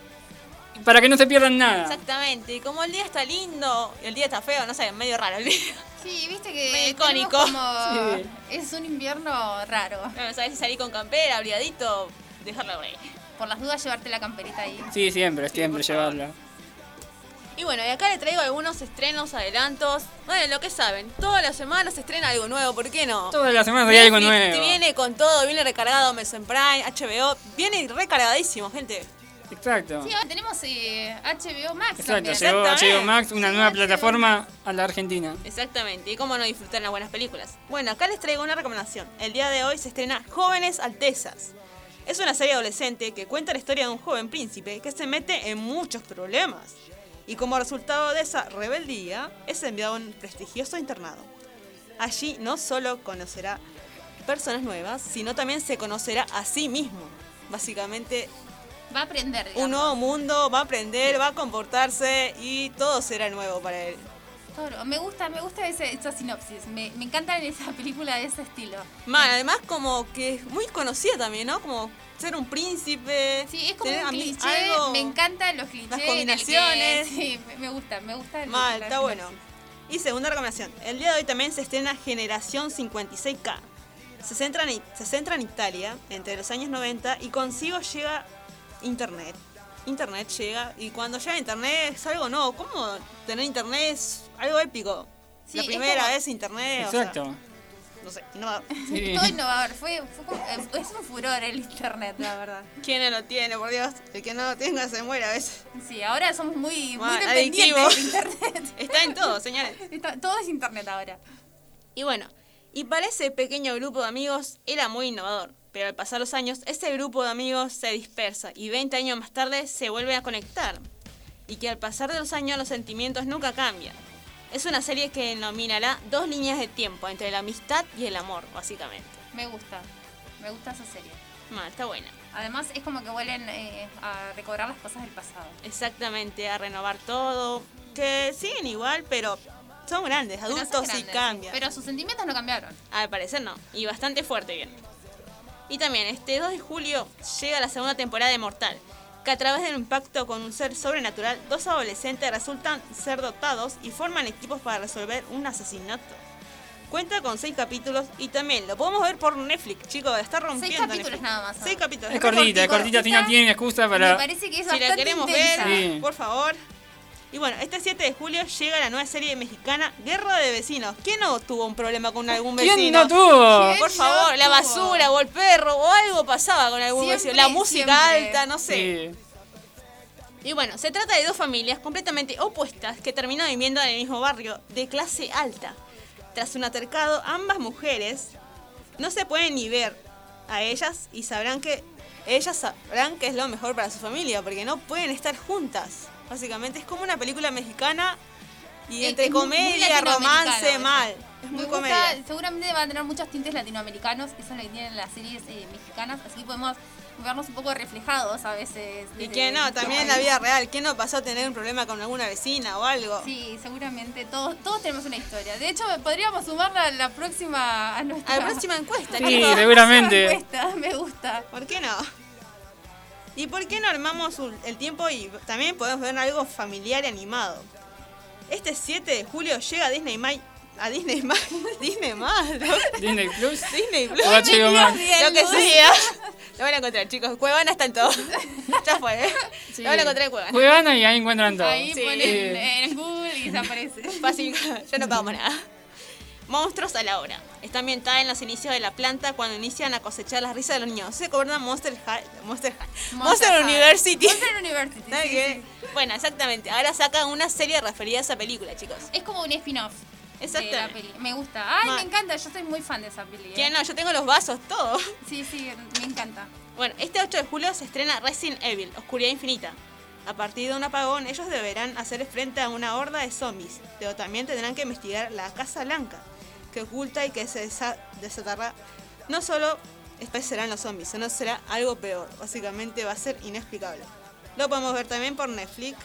para que no se pierdan nada. Exactamente. Y como el día está lindo y el día está feo, no sé, medio raro el día. Sí, viste que Medio icónico. como- Sí. es un invierno raro. No sabes si salir con campera, abrigadito, dejarlo ahí. Por las dudas llevarte la camperita ahí. Sí, siempre, siempre llevarla. Y bueno, y acá le traigo algunos estrenos, adelantos. Bueno, lo que saben, todas las semanas se estrena algo nuevo, ¿por qué no? Todas las semanas hay algo nuevo. Viene con todo, viene recargado Amazon Prime, HBO, viene recargadísimo, gente. Exacto. Sí, ahora tenemos eh, HBO Max Exacto, también. llegó Exactamente. HBO Max, una Sí, nueva HBO. plataforma a la Argentina. Exactamente, y cómo no disfrutar las buenas películas. Bueno, acá les traigo una recomendación. El día de hoy se estrena Jóvenes Altezas. Es una serie adolescente que cuenta la historia de un joven príncipe que se mete en muchos problemas. Y como resultado de esa rebeldía, es enviado a un prestigioso internado. Allí no solo conocerá personas nuevas, sino también se conocerá a sí mismo. Básicamente, Va a aprender, digamos. un nuevo mundo, va a aprender, va a comportarse y todo será nuevo para él. Me gusta, me gusta ese- esa sinopsis. Me, me encantan esas películas de ese estilo. Man, además como que es muy conocida también, ¿no? Como ser un príncipe. Sí, es como tener un a mí cliché. algo- Me encantan los clichés. Las que- combinaciones. sí, me- gusta, me gusta. el- Mal, está bueno. Y segunda recomendación. El día de hoy también se estrena Generación 56K. Se centra, en, se centra en Italia entre los años 90 y consigo llega Internet. Internet llega y cuando llega Internet es algo nuevo. ¿Cómo tener Internet es algo épico? Sí, La primera como- vez Internet. o sea, Exacto. No sé, no. Sí. Todo innovador. Fue, fue como- eh, es un furor el internet, la verdad. ¿Quién no lo tiene, por Dios? El que no lo tenga se muere a veces. Sí, ahora somos muy, muy dependientes del internet. Está en todo, señores. Está- todo es internet ahora. Y bueno, y para ese pequeño grupo de amigos era muy innovador, pero al pasar los años ese grupo de amigos se dispersa y 20 años más tarde se vuelve a conectar. Y que al pasar de los años los sentimientos nunca cambian. Es una serie que denominará dos líneas de tiempo entre la amistad y el amor, básicamente. Me gusta. Me gusta esa serie. Ma, está buena. Además, es como que vuelven eh, a recobrar las cosas del pasado. Exactamente, a renovar todo. Que siguen igual, pero son grandes, adultos y cambian. Pero sus sentimientos no cambiaron. Al parecer no, y bastante fuerte bien. Y también, este 2 de julio llega la segunda temporada de Mortal, que a través del impacto con un ser sobrenatural, dos adolescentes resultan ser dotados y forman equipos para resolver un asesinato. Cuenta con seis capítulos y también lo podemos ver por Netflix, chicos, está rompiendo capítulos Netflix. nada más, Seis capítulos. Es cortita, es cortita, si no tienen excusa Me para... parece que es Si la queremos intensa. ver, Sí. por favor. Y bueno, este 7 de julio llega la nueva serie mexicana Guerra de Vecinos. ¿Quién no tuvo un problema con algún vecino? ¿Quién no tuvo? ¿Quién? Por no favor, la tuvo? basura o el perro o algo pasaba con algún Siempre, vecino. La música siempre. alta, no sé. Sí. Y bueno, se trata de dos familias completamente opuestas que terminan viviendo en el mismo barrio, de clase alta. Tras un altercado, ambas mujeres no se pueden ni ver a ellas y sabrán que ellas sabrán que es lo mejor para su familia, porque no pueden estar juntas. Básicamente es como una película mexicana y Es- entre es comedia, romance, eso. mal. Es Me muy gusta, comedia. seguramente va a tener muchos tintes latinoamericanos, eso es lo que tienen las series eh, mexicanas, así podemos vernos un poco reflejados a veces. Y que no, también en la vida real. ¿Quién no pasó a tener un problema con alguna vecina o algo? Sí, seguramente todos, todos tenemos una historia. De hecho, podríamos sumarla a la próxima a nuestra A la próxima encuesta, Sí, seguramente. encuesta. Me gusta. ¿Por qué no? ¿Y por qué no armamos un- el tiempo y también podemos ver algo familiar y animado? Este 7 de julio llega a Disney Mai- a Disney más Disney más ¿no? Disney Plus Disney Plus Max. lo que sea lo van a encontrar chicos Cuevana está en todo ya fue ¿eh? Sí. lo van a encontrar en Cuevana Cuevana y ahí encuentran todo. Ahí Sí. ponen en Google y desaparece. Fácil, yo no pago nada. Monstruos a la hora. Está ambientada en los inicios de la planta cuando inician a cosechar las risas de los niños. ¿Se acuerdan Monster High? Monster High. Monster. University. Monster University. Bueno, exactamente. Ahora sacan una serie referida a esa película, chicos. Es como un spin-off. peli. Me gusta. Ay, Ma- me encanta. Yo soy muy fan de esa peli. ¿eh? No, yo tengo los vasos, todo. Sí, sí, me encanta. Bueno, este 8 de julio se estrena Resident Evil, Oscuridad Infinita. A partir de un apagón, ellos deberán hacer frente a una horda de zombies, pero también tendrán que investigar la Casa Blanca, que oculta y que se desa- desatará. No solo serán los zombies, sino será algo peor. Básicamente va a ser inexplicable. Lo podemos ver también por Netflix.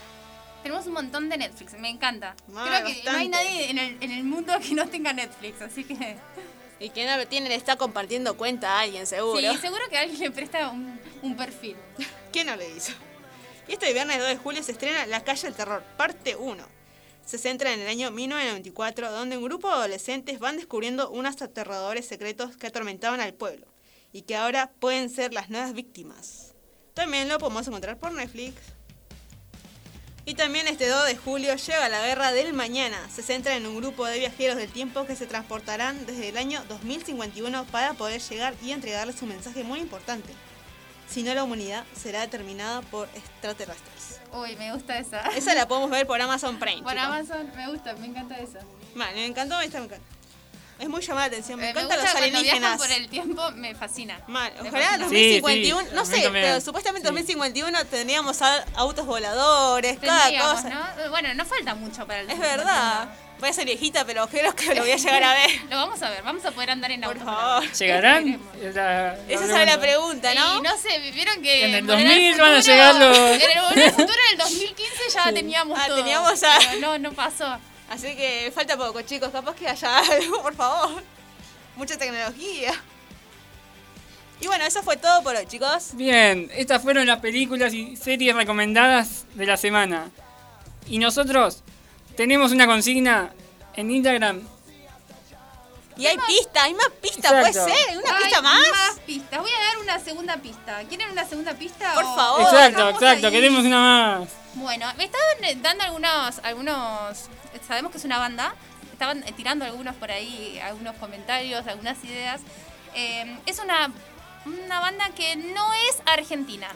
Tenemos un montón de Netflix, me encanta. Ma, Creo que no hay nadie en el, en el mundo que no tenga Netflix, así que. Y quien no lo tiene le está compartiendo cuenta a alguien, seguro. Sí, seguro que alguien le presta un, un perfil. ¿Quién no le hizo? Y este viernes 2 de julio se estrena La Calle del Terror, parte 1. Se centra en el año 1994, donde un grupo de adolescentes van descubriendo unos aterradores secretos que atormentaban al pueblo y que ahora pueden ser las nuevas víctimas. También lo podemos encontrar por Netflix. Y también este 2 de julio llega la Guerra del Mañana. Se centra en un grupo de viajeros del tiempo que se transportarán desde el año 2051 para poder llegar y entregarles un mensaje muy importante. Si no la humanidad será determinada por extraterrestres. Uy, me gusta esa. Esa la podemos ver por Amazon Prime. Por chicos. Amazon, me gusta, me encanta esa. Vale, me encantó, esta me encanta. Es muy llamada la atención, me Eh, encantan gusta los alienígenas. por el tiempo, me fascina. Mal, Me ojalá fascina. 2051, Sí, sí, no sé, también. pero supuestamente en Sí. 2051 tendríamos a- autos voladores, cada Tendríamos, cosa. ¿no? Bueno, no falta mucho para el Es 2051. verdad. Voy a ser viejita, pero creo que lo voy a llegar a ver. Lo vamos a ver, vamos a poder andar en Por auto. favor. ¿Llegarán? Esa es la pregunta, ¿no? Y no sé, vieron que En el Volver al 2000 van a llegar los- En el futuro en el 2015 ya teníamos Ah, todo. teníamos ya. Pero no, no pasó. Así que falta poco, chicos. Capaz que haya algo, por favor. Mucha tecnología. Y bueno, eso fue todo por hoy, chicos. Bien, estas fueron las películas y series recomendadas de la semana. Y nosotros tenemos una consigna en Instagram. Y hay pista, hay más pista, Exacto. ¿puede ser? ¿Una Hay pista más? Más pistas. Voy a dar una segunda pista. ¿Quieren una segunda pista? Por o- favor. exacto, exacto, ahí? queremos una más. Bueno, me estaban eh, dando algunos, algunos, sabemos que es una banda, estaban eh, tirando algunos por ahí, algunos comentarios, algunas ideas. Eh, es una, una banda que no es argentina.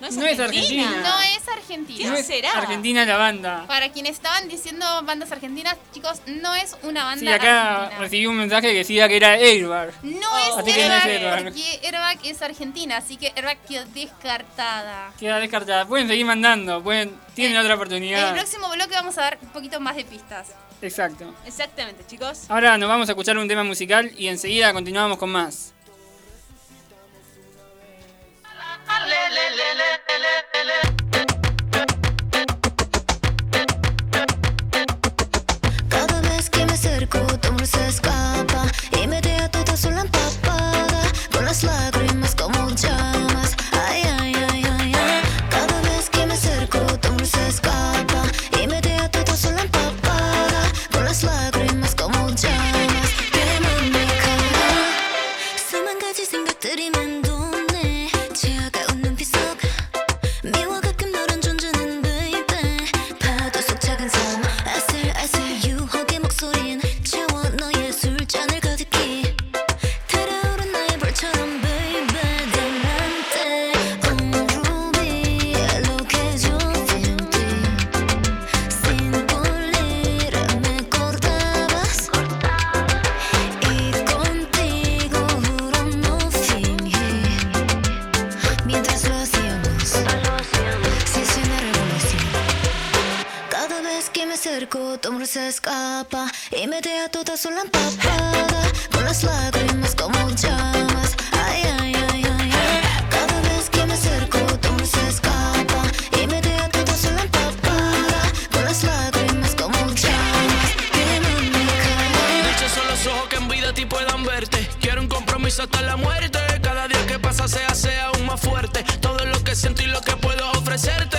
No es No es Argentina. No es argentina. No es será? Argentina la banda. Para quienes estaban diciendo bandas argentinas, chicos, no es una banda Sí, acá argentina. recibí un mensaje que decía que era Airbag. No Oh. es Así que no es Airbag, Airbag. porque Airbag es argentina, así que Airbag quedó descartada. Queda descartada. Pueden seguir mandando, pueden, tienen Eh, otra En oportunidad. el próximo bloque vamos a dar un poquito más de pistas. Exacto. Exactamente, chicos. Ahora nos vamos a escuchar un tema musical y enseguida continuamos con más. Escapa y me deja toda sola empapada con las lágrimas se escapa Y me deja toda sola empapada Con las lágrimas como llamas Ay, ay, ay, ay, ay Cada vez que me acerco tu amor se escapa Y me deja toda sola empapada Con las lágrimas como llamas cara Noches son los ojos que en vida a ti puedan verte. Quiero un compromiso hasta la muerte. Cada día que pasa se hace aún más fuerte. Todo lo que siento y lo que puedo ofrecerte.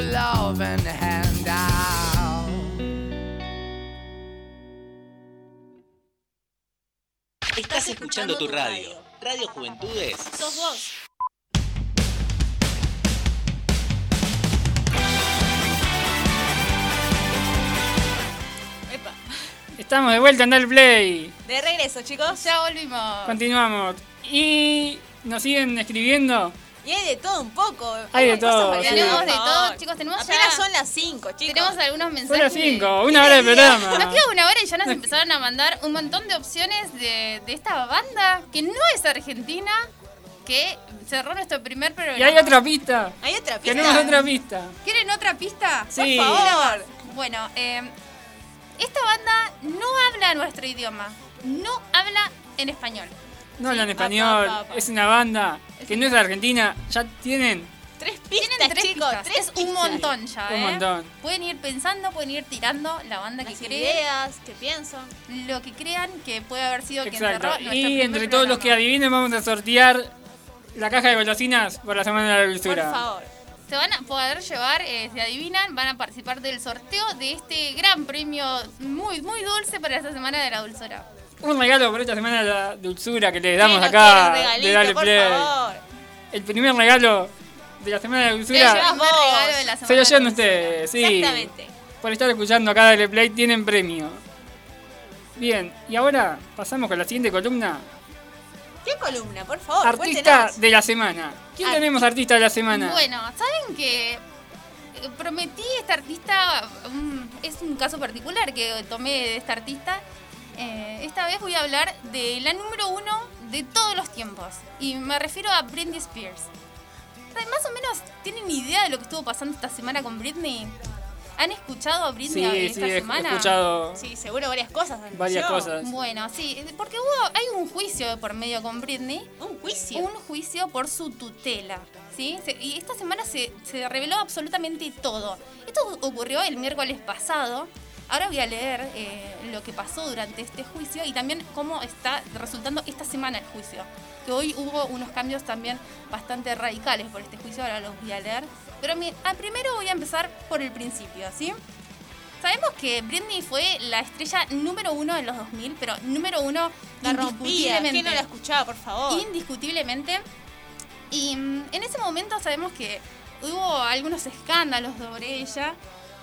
Your loving hand out. Estás escuchando tu radio. Radio Juventudes. Sos vos. Epa. Estamos de vuelta en Dar Play. De regreso, chicos. Ya volvimos. Continuamos. Y nos siguen escribiendo. Y hay de todo un poco. Hay de todo, sí. Tenemos de todo, chicos. Tenemos Apenas ya- son las 5, chicos. Tenemos algunos mensajes. Son las de- 5, una hora de programa. Nos queda una hora y ya nos empezaron a mandar un montón de opciones de, de esta banda que no es argentina, que cerró nuestro primer programa. Y hay otra pista. Hay otra pista. Tenemos otra pista. ¿Quieren otra pista? Sí. Por favor. Bueno, eh, esta banda no habla nuestro idioma. No habla en español. No hablan español. pa, pa, pa. Es una banda que no es argentina. Ya tienen Tres pistas, Tienen tres chicos. pistas. Tres es un montón ya, Un ¿eh? montón. Pueden ir pensando, pueden ir tirando la banda que Las creen, ideas, que pienso. lo que crean que puede haber sido quien Exacto. cerró nuestro Y entre todos los que adivinen vamos a sortear la caja de golosinas por la semana de la Por dulzura. favor. Se van a poder llevar, eh, si adivinan, van a participar del sorteo de este gran premio muy, muy dulce para esta semana de la dulzura. Un regalo por esta semana de la dulzura que les damos Sí, acá quieren de regalito, Dale Play. favor. El primer regalo de la semana de dulzura de la se lo de llevan la dulzura. ustedes, sí. Exactamente. Por estar escuchando acá Dale Play tienen premio. Bien, y ahora pasamos con la siguiente columna. ¿Qué columna? Por favor, Artista cuéntenos. de la semana. ¿Quién tenemos artista de la semana? Bueno, ¿saben que prometí este artista? mm, es un caso particular que tomé de este artista. Eh, esta vez voy a hablar de la número uno de todos los tiempos. Y me refiero a Britney Spears. Más o menos, ¿tienen idea de lo que estuvo pasando esta semana con Britney? ¿Han escuchado a Britney sí, esta sí, he semana? escuchado Sí, seguro varias cosas. varias cosas. Bueno, sí, porque hubo, hay un juicio por medio con Britney. Un juicio. Un juicio por su tutela. ¿sí? Y esta semana se, se reveló absolutamente todo. Esto ocurrió el miércoles pasado. Ahora voy a leer eh, lo que pasó durante este juicio y también cómo está resultando esta semana el juicio. Que hoy hubo unos cambios también bastante radicales por este juicio, ahora los voy a leer. Pero mi- ah, primero voy a empezar por el principio, ¿sí? Sabemos que Britney fue la estrella número uno en los 2000, pero número uno indiscutiblemente. ¿Quién no la escuchaba, por favor? Indiscutiblemente. Y mm, en ese momento sabemos que hubo algunos escándalos sobre ella,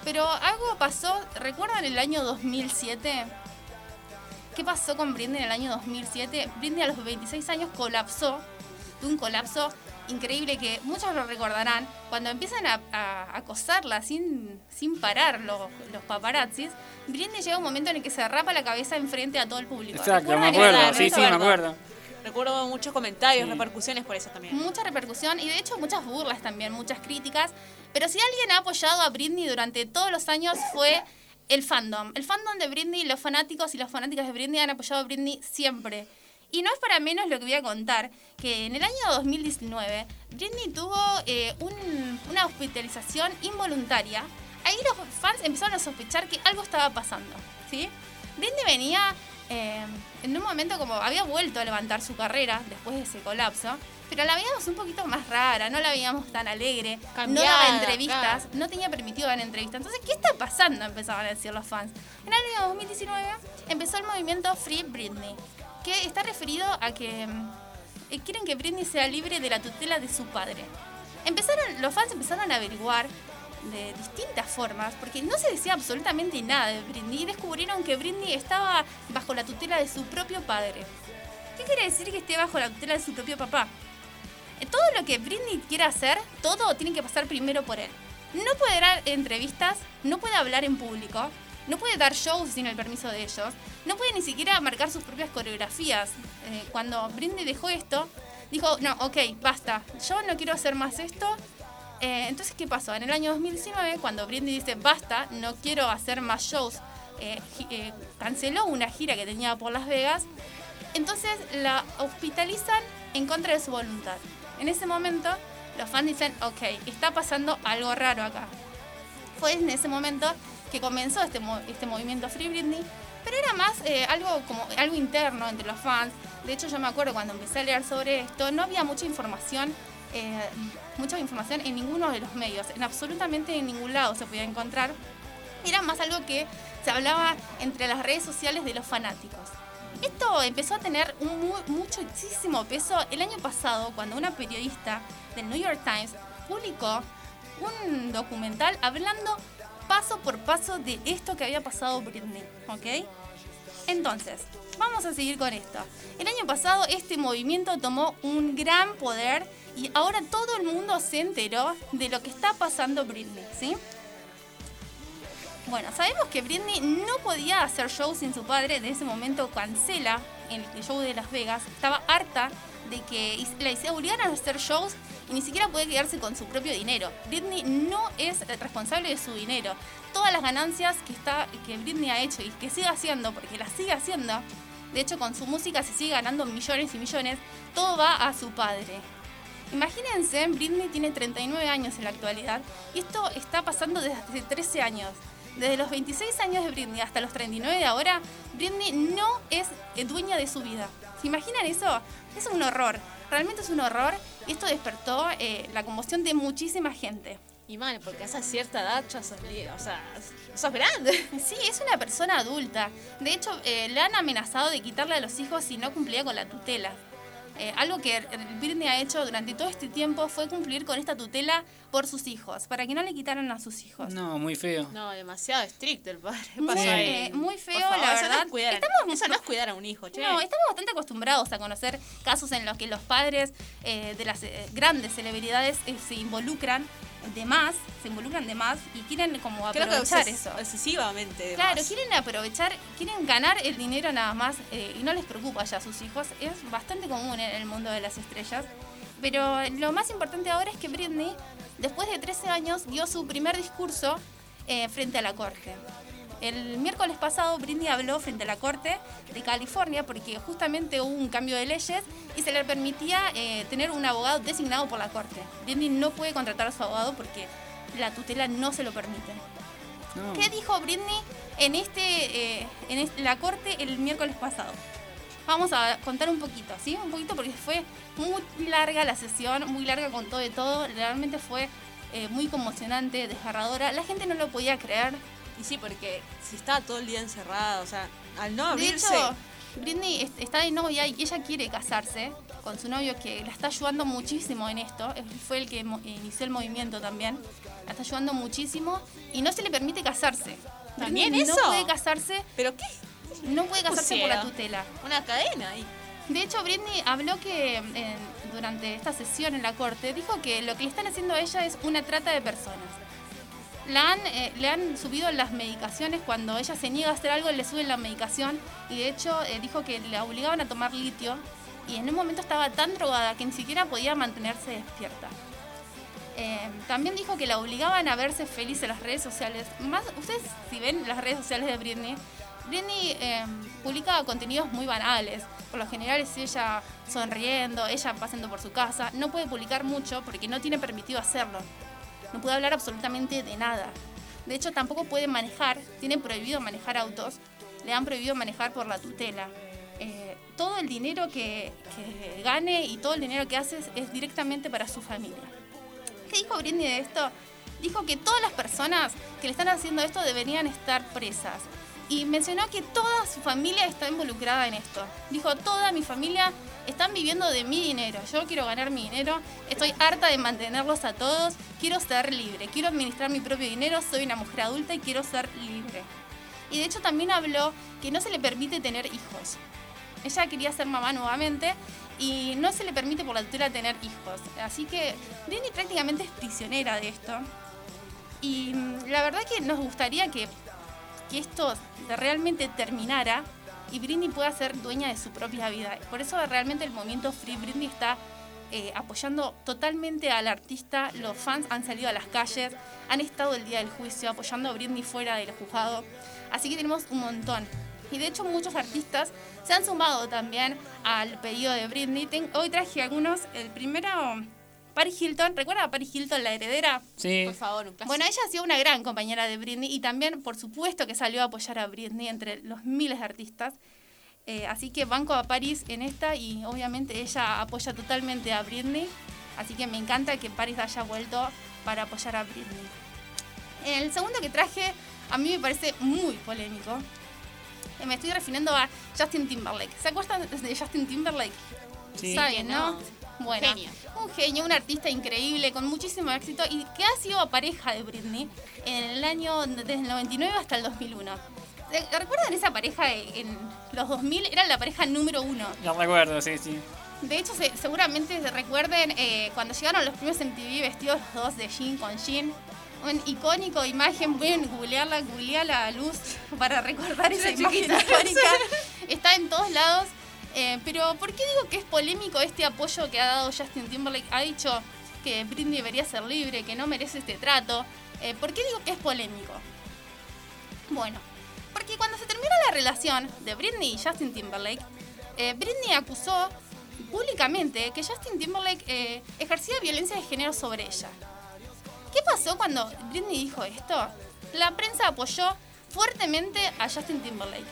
pero algo pasó, ¿recuerdan el año 2007? ¿Qué pasó con Britney en el año 2007? Britney a los 26 años colapsó, tuvo un colapso increíble que muchos lo recordarán, cuando empiezan a, a acosarla sin, sin parar los, los paparazzis, Britney llega un momento en el que se rapa la cabeza enfrente a todo el público. Exacto, me ¿Recuerdan acuerdo. Sí, sí, me acuerdo. Recuerdo muchos comentarios, Sí. repercusiones por eso también. mucha repercusión y de hecho muchas burlas también, muchas críticas. Pero si alguien ha apoyado a Britney durante todos los años fue el fandom. El fandom de Britney, los fanáticos y las fanáticas de Britney han apoyado a Britney siempre. Y no es para menos lo que voy a contar, que en el año 2019 Britney tuvo eh, un- una hospitalización involuntaria. Ahí los fans empezaron a sospechar que algo estaba pasando, ¿sí? Britney venía eh, en un momento como había vuelto a levantar su carrera después de ese colapso, pero la veíamos un poquito más rara, no la veíamos tan alegre, no Cambiada, daba entrevistas, claro. no tenía permitido dar entrevistas. Entonces, ¿qué está pasando? Empezaban a decir los fans. En el año 2019 empezó el movimiento Free Britney, que está referido a que mm, eh, quieren que Britney sea libre de la tutela de su padre. Empezaron, los fans empezaron a averiguar de distintas formas, porque no se decía absolutamente nada de Britney y descubrieron que Britney estaba bajo la tutela de su propio padre. ¿Qué quiere decir que esté bajo la tutela de su propio papá? Todo lo que Britney quiera hacer, todo tiene que pasar primero por él. No puede dar entrevistas, no puede hablar en público, no puede dar shows sin el permiso de ellos, no puede ni siquiera marcar sus propias coreografías. Eh, cuando Britney dejó esto, dijo, no, ok, basta, yo no quiero hacer más esto. Eh, entonces, ¿qué pasó? En el año 2019, cuando Britney dice, basta, no quiero hacer más shows, eh, canceló una gira que tenía por Las Vegas, entonces la hospitalizan en contra de su voluntad. En ese momento, los fans dicen, ok, está pasando algo raro acá. Fue en ese momento que comenzó este, este movimiento Free Britney, pero era más eh, algo como algo interno entre los fans. De hecho, yo me acuerdo cuando empecé a leer sobre esto, no había mucha información, eh, mucha información en ninguno de los medios, en absolutamente en ningún lado se podía encontrar. Era más algo que se hablaba entre las redes sociales de los fanáticos. Esto empezó a tener un mu- muchísimo peso el año pasado cuando una periodista del New York Times publicó un documental hablando paso por paso de esto que había pasado Britney, ¿ok? Entonces, vamos a seguir con esto. El año pasado este movimiento tomó un gran poder y ahora todo el mundo se enteró de lo que está pasando Britney, ¿sí? Bueno, sabemos que Britney no podía hacer shows sin su padre. De ese momento cancela el, show de Las Vegas. Estaba harta de que la obligaran a hacer shows y ni siquiera puede quedarse con su propio dinero. Britney no es responsable de su dinero. Todas las ganancias que, está, que Britney ha hecho y que sigue haciendo, porque las sigue haciendo, de hecho con su música se sigue ganando millones y millones, todo va a su padre. Imagínense, Britney tiene 39 años en la actualidad y esto está pasando desde hace 13 años. Desde los 26 años de Britney hasta los 39 de ahora, Britney no es eh, dueña de su vida. ¿Se imaginan eso? Es un horror. Realmente es un horror y esto despertó eh, la conmoción de muchísima gente. Y mal, porque a esa cierta edad ya sos, o sea, sos grande. Sí, es una persona adulta. De hecho, eh, le han amenazado de quitarle a los hijos si no cumplía con la tutela. Eh, algo que Britney ha hecho durante todo este tiempo fue cumplir con esta tutela por sus hijos, para que no le quitaran a sus hijos. No, muy feo. No, demasiado estricto el padre. Muy, Pasó ahí. eh, muy feo, favor, la eso no verdad. es cuidar a- Estamos- eso no es cuidar a un hijo, che. No, estamos bastante acostumbrados a conocer casos en los que los padres eh, de las eh, grandes celebridades eh, se involucran de más, se involucran de más y quieren como aprovechar eso. excesivamente. Claro, más. quieren aprovechar, quieren ganar el dinero nada más eh, y no les preocupa ya a sus hijos. Es bastante común en el mundo de las estrellas. Pero lo más importante ahora es que Britney, después de 13 años, dio su primer discurso eh, frente a la corte. El miércoles pasado Britney habló frente a la Corte de California porque justamente hubo un cambio de leyes y se le permitía eh, tener un abogado designado por la Corte. Britney no puede contratar a su abogado porque la tutela no se lo permite. No. ¿Qué dijo Britney en, este, eh, en es- la corte el miércoles pasado? Vamos a contar un poquito, ¿sí? Un poquito porque fue muy larga la sesión, muy larga con todo y todo. Realmente fue eh, muy conmocionante, desgarradora. La gente no lo podía creer. Y sí, porque si estaba todo el día encerrada, o sea, al no De abrirse. hecho, Britney est- está de novia y ella quiere casarse con su novio que la está ayudando muchísimo en esto. Fue el que inició el movimiento también. La está ayudando muchísimo y no se le permite casarse. ¿También Britney eso? No puede casarse, ¿Pero qué? no puede casarse por la tutela. Una cadena ahí. De hecho, Britney habló que eh, durante esta sesión en la corte dijo que lo que le están haciendo a ella es una trata de personas. Eh, le han subido las medicaciones, cuando ella se niega a hacer algo le suben la medicación y de hecho eh, dijo que la obligaban a tomar litio y en un momento estaba tan drogada que ni siquiera podía mantenerse despierta. Eh, también dijo que la obligaban a verse feliz en las redes sociales. Más, ustedes si ven las redes sociales de Britney, Britney publica contenidos muy banales. Por lo general es ella sonriendo, ella pasando por su casa. No puede publicar mucho porque no tiene permitido hacerlo. No puede hablar absolutamente de nada. De hecho, tampoco puede manejar. Tiene prohibido manejar autos. Le han prohibido manejar por la tutela. Eh, todo el dinero que, que gane y todo el dinero que hace es- directamente para su familia. ¿Qué dijo Britney de esto? Dijo que todas las personas que le están haciendo esto deberían estar presas. Y mencionó que toda su familia está involucrada en esto. Dijo, toda mi familia están viviendo de mi dinero. Yo quiero ganar mi dinero. Estoy harta de mantenerlos a todos. Quiero ser libre. Quiero administrar mi propio dinero. Soy una mujer adulta y quiero ser libre. Y de hecho también habló que no se le permite tener hijos. Ella quería ser mamá nuevamente y no se le permite por la tutela tener hijos. Así que Britney prácticamente es prisionera de esto. Y mm, la verdad que nos gustaría que, que esto realmente terminara y Britney pueda ser dueña de su propia vida. Por eso realmente el movimiento Free Britney está eh, apoyando totalmente al artista. Los fans han salido a las calles, han estado el día del juicio apoyando a Britney fuera del juzgado. Así que tenemos un montón. Y de hecho muchos artistas se han sumado también al pedido de Britney. Hoy traje algunos. El primero, Paris Hilton. ¿Recuerda a Paris Hilton, la heredera? Sí. Por favor, un clásico. Bueno, ella ha sido una gran compañera de Britney y también, por supuesto, que salió a apoyar a Britney entre los miles de artistas. Eh, así que banco a Paris en esta y obviamente ella apoya totalmente a Britney. Así que me encanta que Paris haya vuelto para apoyar a Britney. El segundo que traje a mí me parece muy polémico. Eh, Me estoy refiriendo a Justin Timberlake. ¿Se acuerdan de Justin Timberlake? Sí. Saben, ¿no? no. Bueno, Genio. un genio, un artista increíble, con muchísimo éxito y que ha sido pareja de Britney en el año desde el 99 hasta el 2001. Eh, ¿Recuerdan esa pareja en los 2000? Era la pareja número uno. Lo recuerdo, sí, sí. De hecho, se- seguramente se recuerden eh, cuando llegaron los premios MTV vestidos los dos de jean con jean. Un icónico imagen, pueden googlearla, googlearla a luz para recordar esa imagen chiquita. icónica. Está en todos lados. Eh, pero, ¿por qué digo que es polémico este apoyo que ha dado Justin Timberlake? Ha dicho que Britney debería ser libre, que no merece este trato. Eh, ¿Por qué digo que es polémico? Bueno, porque cuando se terminó la relación de Britney y Justin Timberlake, eh, Britney acusó públicamente que Justin Timberlake ejercía violencia de género sobre ella. ¿Qué pasó cuando Britney dijo esto? La prensa apoyó fuertemente a Justin Timberlake.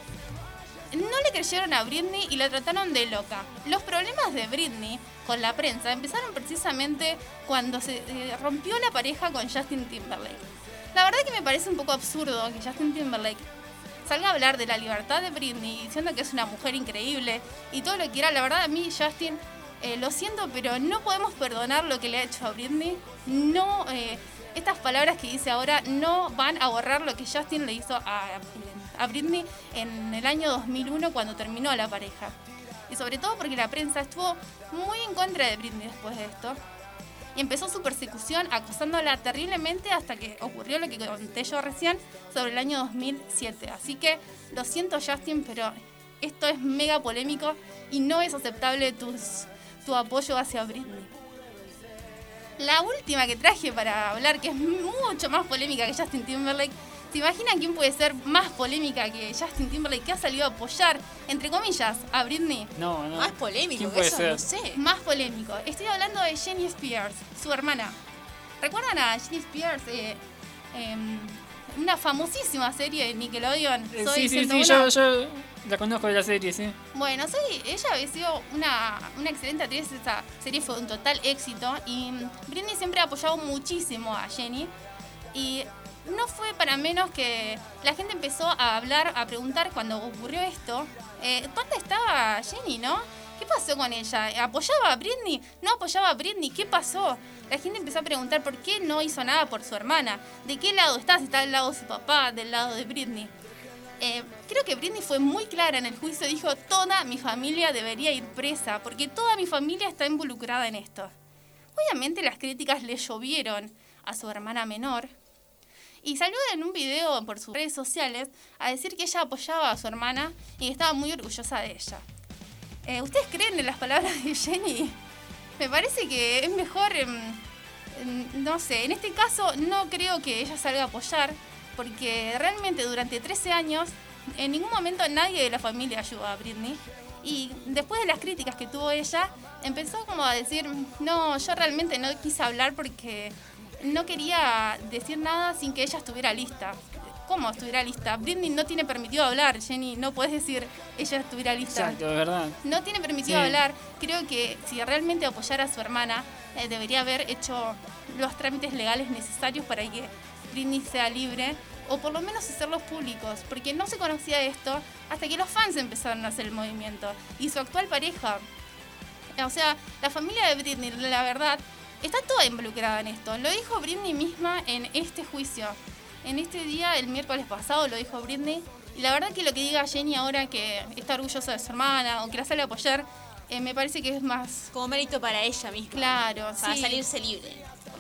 No le creyeron a Britney y la trataron de loca. Los problemas de Britney con la prensa empezaron precisamente cuando se eh, rompió la pareja con Justin Timberlake. La verdad que me parece un poco absurdo que Justin Timberlake salga a hablar de la libertad de Britney diciendo que es una mujer increíble y todo lo que quiera. La verdad a mí Justin, eh, lo siento, pero no podemos perdonar lo que le ha hecho a Britney. No, eh, estas palabras que dice ahora no van a borrar lo que Justin le hizo a, a Britney en el año 2001 cuando terminó la pareja. Y sobre todo porque la prensa estuvo muy en contra de Britney después de esto. Y empezó su persecución acusándola terriblemente hasta que ocurrió lo que conté yo recién sobre el año 2007. Así que lo siento Justin, pero esto es mega polémico y no es aceptable tus, tu apoyo hacia Britney. La última que traje para hablar, que es mucho más polémica que Justin Timberlake, ¿Se imaginan quién puede ser más polémica que Justin Timberlake que ha salido a apoyar, entre comillas, a Britney? No, no. Más polémico ¿Quién que puede eso, ser? no sé. Más polémico. Estoy hablando de Jenny Spears, su hermana. ¿Recuerdan a Jenny Spears? Eh, em, una famosísima serie de Nickelodeon. Eh, Soy sí, sí, sí, 101. yo, yo la conozco de la serie, sí. Bueno, soy, ella había sido una, una excelente actriz, esa serie fue un total éxito y Britney siempre ha apoyado muchísimo a Jenny y no fue para menos que la gente empezó a hablar, a preguntar cuando ocurrió esto, eh, ¿dónde estaba Jenny, no? ¿Qué pasó con ella? ¿Apoyaba a Britney? ¿No apoyaba a Britney? ¿Qué pasó? La gente empezó a preguntar por qué no hizo nada por su hermana. ¿De qué lado está? Está del lado de su papá, del lado de Britney. Eh, creo que Britney fue muy clara en el juicio. Dijo, toda mi familia debería ir presa porque toda mi familia está involucrada en esto. Obviamente las críticas le llovieron a su hermana menor. Y salió en un video por sus redes sociales a decir que ella apoyaba a su hermana y estaba muy orgullosa de ella. Eh, ¿Ustedes creen en las palabras de Jenny? Me parece que es mejor, em, em, no sé, en este caso no creo que ella salga a apoyar, porque realmente durante 13 años en ningún momento nadie de la familia ayudó a Britney. Y después de las críticas que tuvo ella, empezó como a decir, no, yo realmente no quise hablar porque no quería decir nada sin que ella estuviera lista. ¿Cómo estuviera lista? Britney no tiene permitido hablar, Jenny, no puedes decir ella estuviera lista. Exacto, de verdad. No tiene permitido Sí. hablar. Creo que si realmente apoyara a su hermana, eh, debería haber hecho los trámites legales necesarios para que Britney sea libre, o por lo menos hacerlos públicos, porque no se conocía esto hasta que los fans empezaron a hacer el movimiento. Y su actual pareja, o sea, la familia de Britney, la verdad, está toda involucrada en esto. Lo dijo Britney misma en este juicio. En este día, el miércoles pasado, lo dijo Britney. Y la verdad que lo que diga Jenny ahora que está orgullosa de su hermana o que la sale a apoyar, eh, me parece que es más Como mérito para ella misma. claro. Para sí. salirse libre.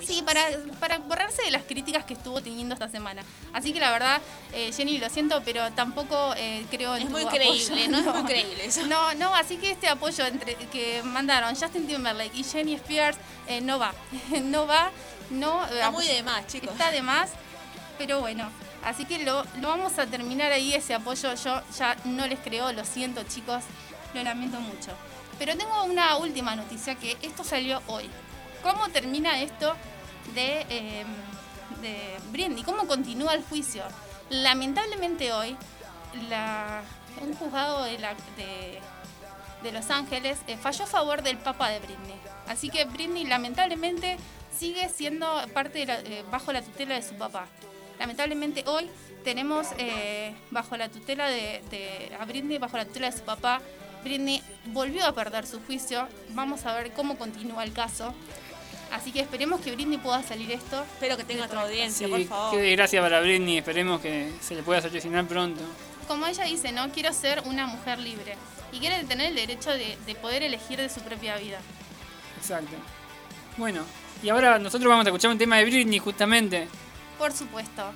Sí, para, para borrarse de las críticas que estuvo teniendo esta semana. Así que la verdad, eh, Jenny, lo siento, pero tampoco eh, creo en Es tu muy creíble, ¿no? Es muy creíble eso. No, no, así que este apoyo entre que mandaron Justin Timberlake y Jenny Spears eh, no va. no va, no. Está muy de más, chicos. Está de más, pero bueno. Así que lo, lo vamos a terminar ahí, ese apoyo. Yo ya no les creo, lo siento, chicos. Lo lamento mucho. Pero tengo una última noticia que esto salió hoy. ¿Cómo termina esto de, eh? ¿Cómo continúa el juicio? Lamentablemente hoy, un juzgado de, Los Ángeles eh, falló a favor del papá de Britney. Así que Britney lamentablemente sigue siendo parte eh, bajo la tutela de su papá. Lamentablemente hoy tenemos eh, bajo la tutela de, de- a Britney, bajo la tutela de su papá. Britney volvió a perder su juicio. Vamos a ver cómo continúa el caso. Así que esperemos que Britney pueda salir esto. Espero que tenga otra audiencia, Sí, por favor. qué desgracia para Britney. Esperemos que se le pueda solucionar pronto. Como ella dice, no quiero ser una mujer libre. Y quiere tener el derecho de, de poder elegir de su propia vida. Exacto. Bueno, y ahora nosotros vamos a escuchar un tema de Britney justamente. Por supuesto.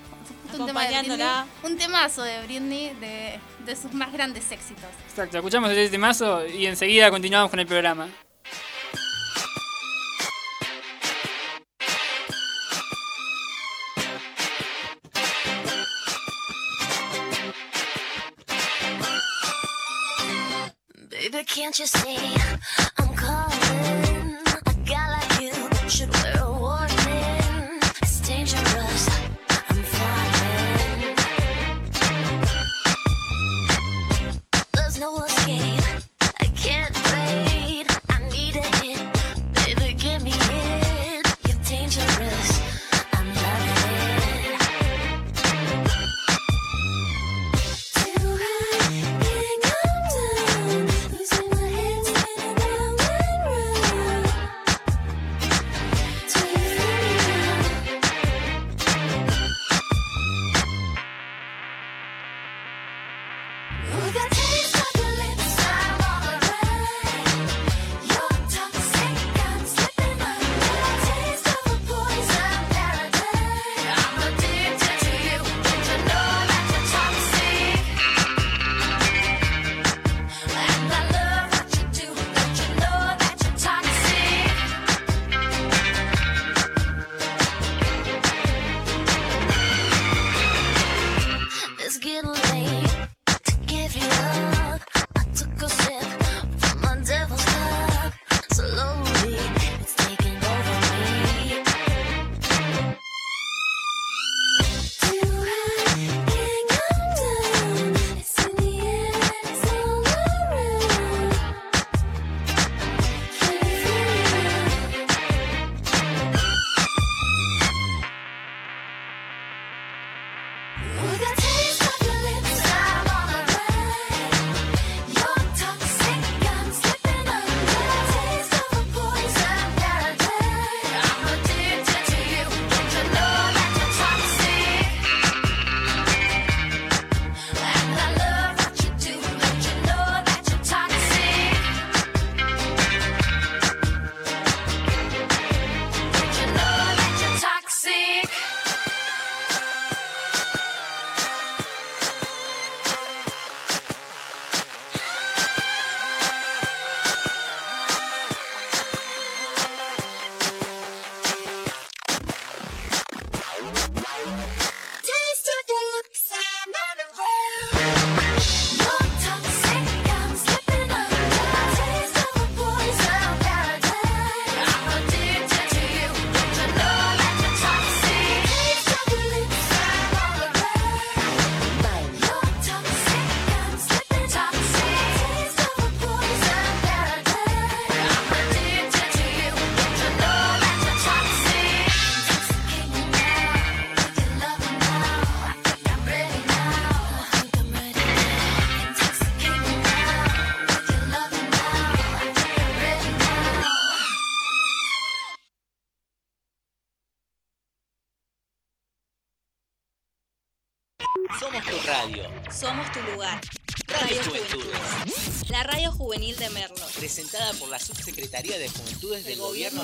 Un tema de Acompañándola. Britney, un temazo de Britney de, de sus más grandes éxitos. Exacto, escuchamos este temazo y enseguida continuamos con el programa. Can't you see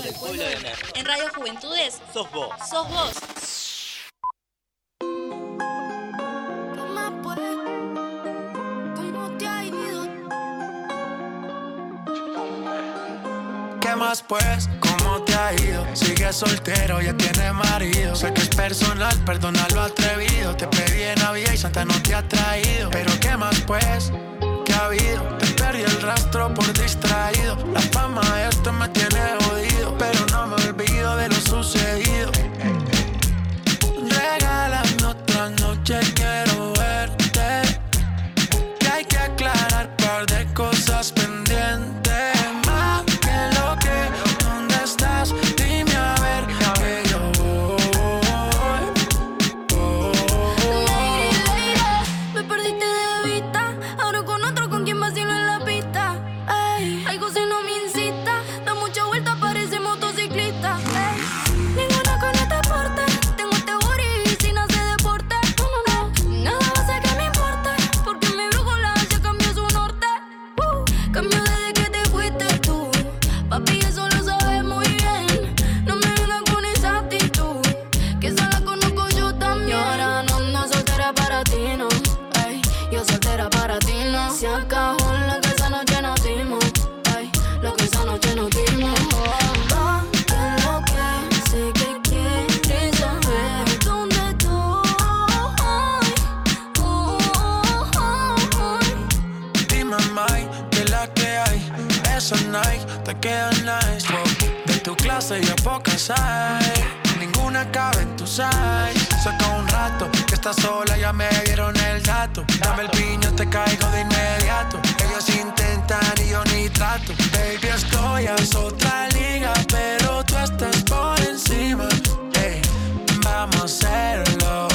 el pueblo de Mer. En Radio Juventudes, sos vos. Sos vos. ¿Qué más pues? ¿Cómo te ha ido? Sigue soltero, ya tiene marido. Sé que es personal, perdona lo atrevido. Te pedí en Navidad y Santa no te ha traído. Pero ¿qué más pues? ¿Qué ha habido? Te perdí el rastro por distraído. La fama esto me tiene Ninguna cabe en tu size. Saca un rato que estás sola, ya me dieron el dato. Dame el piño, te caigo de inmediato. Ellos intentan y yo ni trato. Baby, estoy a otra liga, pero tú estás por encima. Hey, vamos a hacerlo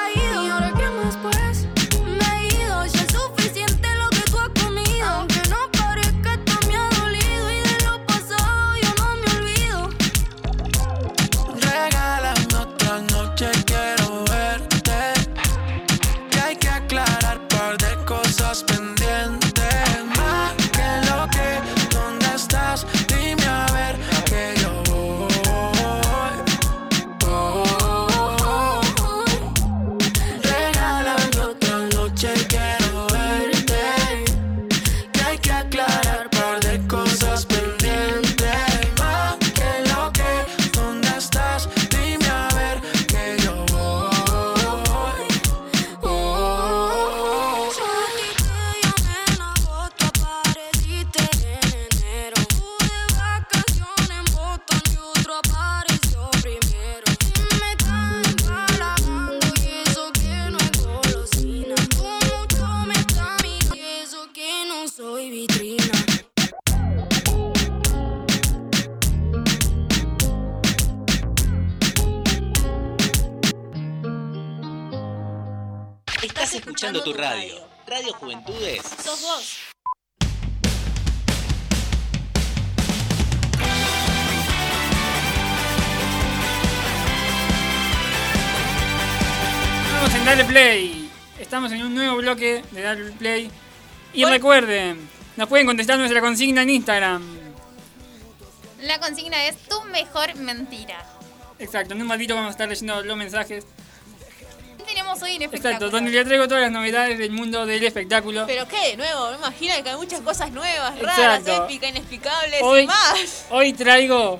Escuchando tu radio. Radio Juventudes. Sos vos. Estamos en Dale Play. Estamos en un nuevo bloque de Dale Play. Y Hoy- recuerden, nos pueden contestar nuestra consigna en Instagram. La consigna es tu mejor mentira. Exacto, en un ratito vamos a estar leyendo los mensajes. ¿Qué tenemos hoy en Exacto, donde les traigo todas las novedades del mundo del espectáculo. ¿Pero qué? De nuevo, me imagino que hay muchas cosas nuevas, raras, épicas, inexplicables Hoy- y más. Hoy traigo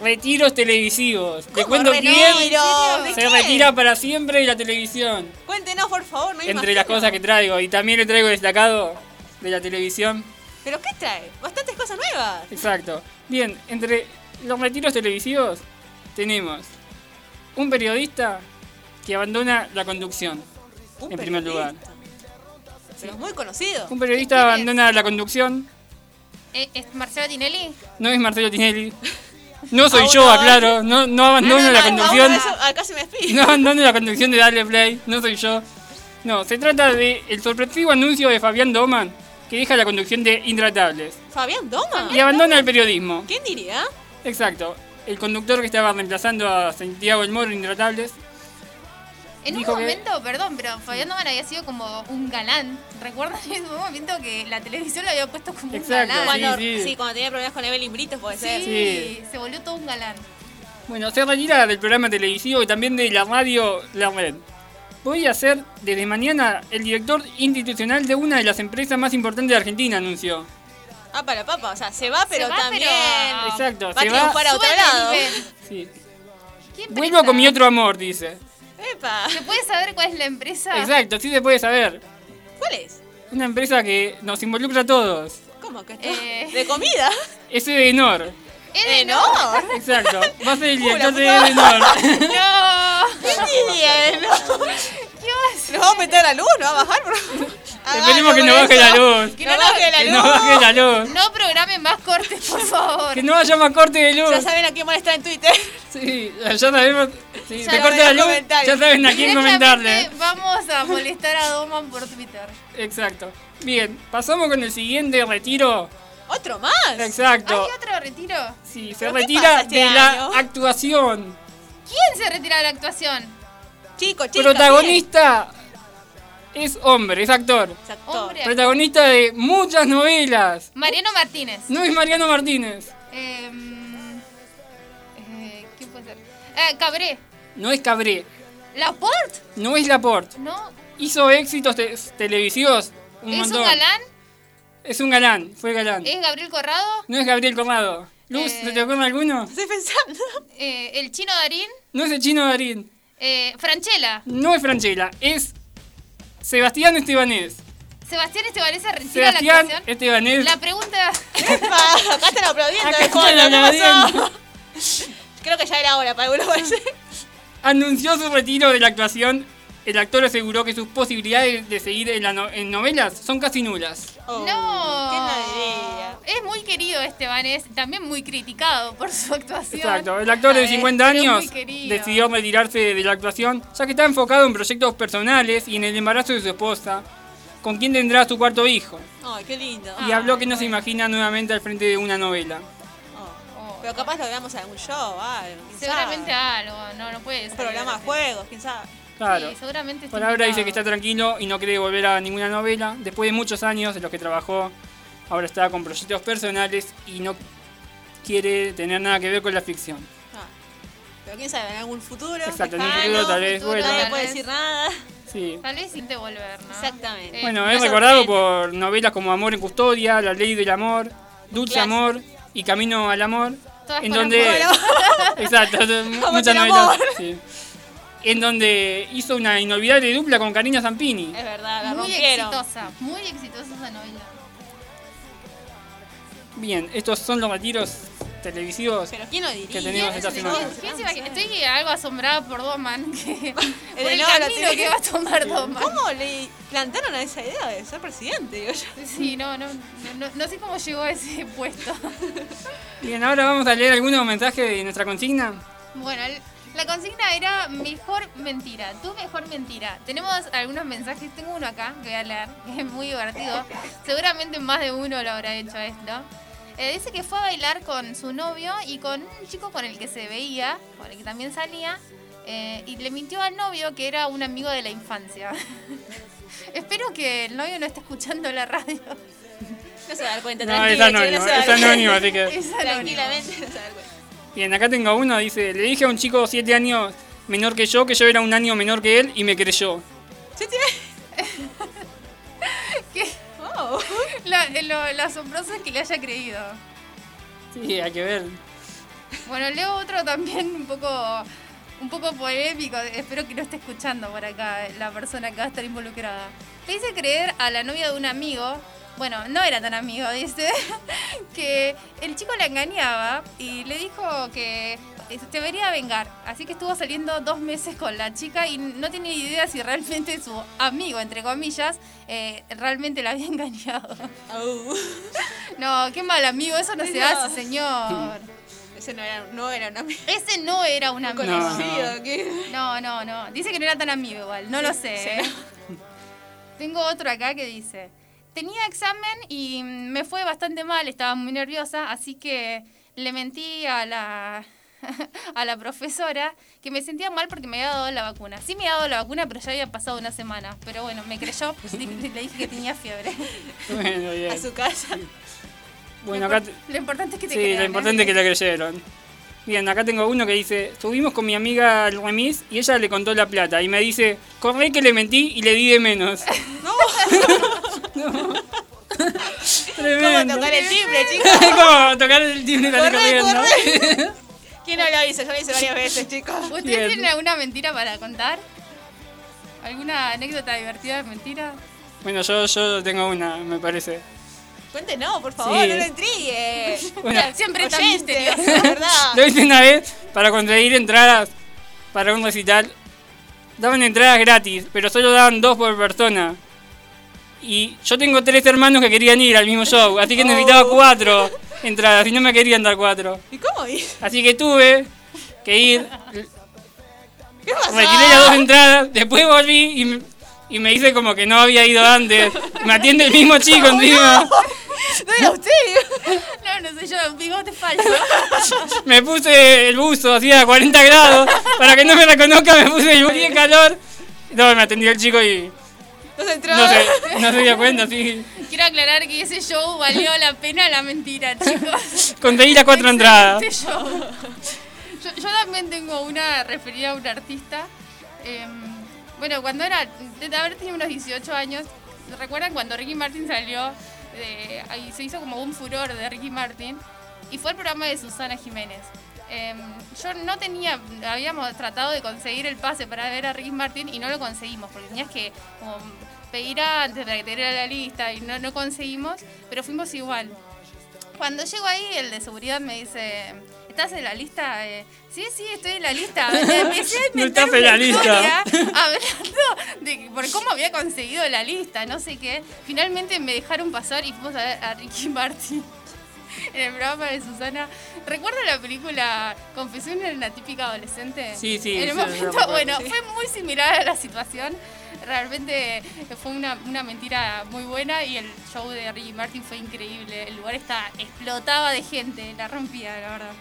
retiros televisivos. ¿Cómo cuento retiro? quién ¿De se retira para siempre de la televisión. Cuéntenos, por favor, no Entre imagino. las cosas que traigo. Y también le traigo destacado de la televisión. ¿Pero qué trae? Bastantes cosas nuevas. Exacto. Bien, entre los retiros televisivos tenemos un periodista que abandona la conducción. Un En primer lugar. Pero es muy conocido. Un periodista abandona la conducción. Eh, ¿Es Marcelo Tinelli? No es Marcelo Tinelli. No soy Aún yo, aclaro. No, no abandono Ah, no, la conducción. acá se me explica. No abandono la conducción de Darle Play. No soy yo. No, se trata de el sorpresivo anuncio de Fabián Doman que deja la conducción de Intratables Fabián Doma. y abandona el periodismo. ¿Quién diría? Exacto. El conductor que estaba reemplazando a Santiago El Moro en Intratables. En Dijo un que- momento, perdón, pero Fabián Doman había sido como un galán. ¿Recuerdan en un momento que la televisión lo había puesto como Exacto, un galán? Cuando, sí. sí. cuando tenía problemas con Evelyn Britos, puede Sí, ser. Sí. se volvió todo un galán. Bueno, se retira del programa televisivo y también de la radio La Red. Voy a ser desde mañana el director institucional de una de las empresas más importantes de Argentina, anunció. Ah, para papa, o sea, se va, pero va, también. pero- Exacto, Va a se va. triunfar a otro lado. Sí. ¿Qué Vuelvo con mi otro amor, dice. Epa. ¿Se puede saber cuál es la empresa? Exacto, sí se puede saber. ¿Cuál es? Una empresa que nos involucra a todos. ¿Cómo que? Eh. ¿De comida? Es Edenor. Edenor. Exacto. Va a ser el Uh, director de Edenor. No. ¿Qué diría? ¿Qué va? ¿Nos vamos a meter la luz? ¿No va a bajar? bro? Esperemos que no baje la luz. Que no baje la Que luz. no baje la luz. No programen más cortes, por favor. Que no haya más corte de luz. Ya saben a quién molestar en Twitter. Sí, ya sabemos. Si te corta la luz, ya saben a quién comentarle. Vamos a molestar a Doman por Twitter. Exacto. Bien, pasamos con el siguiente retiro. ¿Otro más? Exacto. ¿Hay otro retiro? Sí, se ¿Pero qué retira este de año? la actuación. ¿Quién se retira de la actuación? Chico, chico. Protagonista es hombre, es actor. Hombre. Protagonista de muchas novelas. Mariano Martínez. No es Mariano Martínez. Eh, mm, eh, ¿Quién puede ser? Eh, Cabré. No es Cabré. ¿Laporte? No es Laporte. No. Hizo éxitos te- televisivos un ¿Es montón. un galán? Es un galán, fue galán. ¿Es Gabriel Corrado? No es Gabriel Comado. Luz, Eh. ¿se te ocurre alguno? Estoy pensando. Eh, ¿El chino Darín? No es el chino Darín. Eh, ¿Franchella? No es Franchella. Es Sebastián Estebanés. ¿Sebastián Estebanés se retira de la Sebastián actuación? Estebanés. La pregunta... Epa, acá están aplaudiendo. Acá de fondo, ¿qué aplaudiendo. pasó? Creo que ya era hora para algunos parece. anunció su retiro de la actuación. El actor aseguró que sus posibilidades de seguir en, la no- en novelas son casi nulas. Oh, no. ¿Quién la diría? Es muy querido Estebanés, también muy criticado por su actuación. Exacto, el actor de Ay, 50 pero años decidió retirarse de la actuación, ya que está enfocado en proyectos personales y en el embarazo de su esposa, con quien tendrá su cuarto hijo. Ay, qué lindo. Y habló que no se imagina nuevamente al frente de una novela. Oh. Pero capaz lo veamos en algún show, algo. Seguramente sabe. algo, no, no puede Un ser. programa de juegos, quién sabe. Claro. Sí, seguramente Por ahora dice que está tranquilo y no quiere volver a ninguna novela. Después de muchos años en los que trabajó, ahora está con proyectos personales y no quiere tener nada que ver con la ficción. Ah. Pero quién sabe, en algún futuro. Exacto, en un lejano, futuro tal vez vuelva. Nadie tal puede decir nada. Sí. Tal vez sin devolver, ¿no? Exactamente. Eh, Bueno, no es recordado por novelas como Amor en Custodia, La Ley del Amor, Dulce. Amor y Camino al Amor. Todas en con donde. amor. Exacto, muchas el novelas. amor. sí. En donde hizo una inolvidable dupla con Karina Zampini. Es verdad, la muy rompieron. exitosa, muy exitosa esa novela. Bien, estos son los retiros televisivos. Pero quién lo diría. Que tenemos esta ¿Quién- semana. Estoy algo asombrada por Doman, que, por el camino que va a tomar Doman. ¿Cómo le plantaron a esa idea de ser presidente? Digo yo. Sí, no, no, no, no, no sé cómo llegó a ese puesto. Bien, ahora vamos a leer algunos mensajes de nuestra consigna. Bueno, La consigna era mejor mentira, tu mejor mentira. Tenemos algunos mensajes, tengo uno acá que voy a leer, que es muy divertido. Seguramente más de uno lo habrá hecho esto. Eh, dice que fue a bailar con su novio y con un chico con el que se veía, con el que también salía, eh, y le mintió al novio que era un amigo de la infancia. Espero que el novio no esté escuchando la radio. No se va a dar cuenta, No, tranquilo, es che, anónimo, no se va a es dar cuenta. anónimo, así que... Es anónimo. Tranquilamente no se va a dar cuenta. Bien, acá tengo uno, dice, le dije a un chico 7 años menor que yo que yo era un año menor que él y me creyó. ¿Sí tiene? ¿Qué? Oh. La- lo, lo asombroso es que le haya creído. Sí, hay que ver. Bueno, leo otro también un poco un poco polémico. Espero que no esté escuchando por acá la persona que va a estar involucrada. Le hice creer a la novia de un amigo, bueno, no era tan amigo, dice, que el chico la engañaba y le dijo que te debería vengar. Así que estuvo saliendo dos meses con la chica y no tenía idea si realmente su amigo, entre comillas, eh, realmente la había engañado. No, qué mal amigo, eso no se No. hace, señor. Ese no era, no era un amigo Ese no era un amigo. conocido. ¿qué? No, no, no. Dice que no era tan amigo igual. No lo sé. sí. ¿eh? Tengo otro acá que dice. Tenía examen y me fue bastante mal, estaba muy nerviosa, así que le mentí a la, a la profesora que me sentía mal porque me había dado la vacuna. Sí me había dado la vacuna, pero ya había pasado una semana. Pero bueno, me creyó, le dije que tenía fiebre. Bueno, A bien. su casa. Bueno, acá... te- Lo importante es que te Sí, crean, lo ¿eh? importante es que la creyeron. Bien, acá tengo uno que dice, subimos con mi amiga al remis y ella le contó la plata y me dice, corre que le mentí y le di de menos. No. Tremendo. ¿Cómo tocar el timbre, chicos? ¿Cómo tocar el timbre Corre, corriendo? ¿Quién no lo hizo? Yo lo hice varias veces, chicos. ¿Ustedes Bien. tienen alguna mentira para contar? ¿Alguna anécdota divertida de mentira? Bueno, yo, yo tengo una, me parece. Cuéntenos, por favor, Sí. no lo intrigue. Bueno, Siempre tan Oyente, misterioso. de verdad. Lo hice una vez para conseguir entradas para un recital. Daban entradas gratis, pero solo daban dos por persona. Y yo tengo tres hermanos que querían ir al mismo show, así que necesitaba cuatro entradas y no me querían dar cuatro. ¿Y cómo hizo? Así que tuve que ir, ¿Qué pasó? retiré las dos entradas, después volví y me, y me hice como que no había ido antes. Me atiende el mismo chico encima. No era usted. No, no soy yo, un bigote falso. Me puse el buzo, hacía 40 grados. Para que no me reconozca, me puse el buzo de calor. No, me atendió el chico y No se entró. no se, no se dio cuenta, sí. Quiero aclarar que ese show valió la pena la mentira, chicos. Conseguí las cuatro entradas. Show. Yo, yo también tengo una referida a un artista. Eh, bueno, cuando era. De haber tenido unos 18 años. ¿Recuerdan cuando Ricky Martin salió? de- ahí se hizo como un furor de Ricky Martin. Y fue el programa de Susana Jiménez. Eh, yo no tenía. Habíamos tratado de conseguir el pase para ver a Ricky Martin y no lo conseguimos. Porque tenías que pedir antes para que te diera la lista y no, no conseguimos. Pero fuimos igual. Cuando llego ahí, el de seguridad me dice, ¿estás en la lista? Eh, sí, sí, estoy en la lista. Me empecé a No inventar estás en la una lista. historia hablando de por cómo había conseguido la lista, no sé qué. Finalmente me dejaron pasar y fuimos a ver a Ricky Martin en el programa de Susana. ¿Recuerdan la película Confesión de una típica adolescente? Sí, sí, En el momento, bueno, fue muy similar a la situación. Realmente fue una, una mentira muy buena y el show de Ricky Martin fue increíble. El lugar está, explotaba de gente, la rompía, la verdad.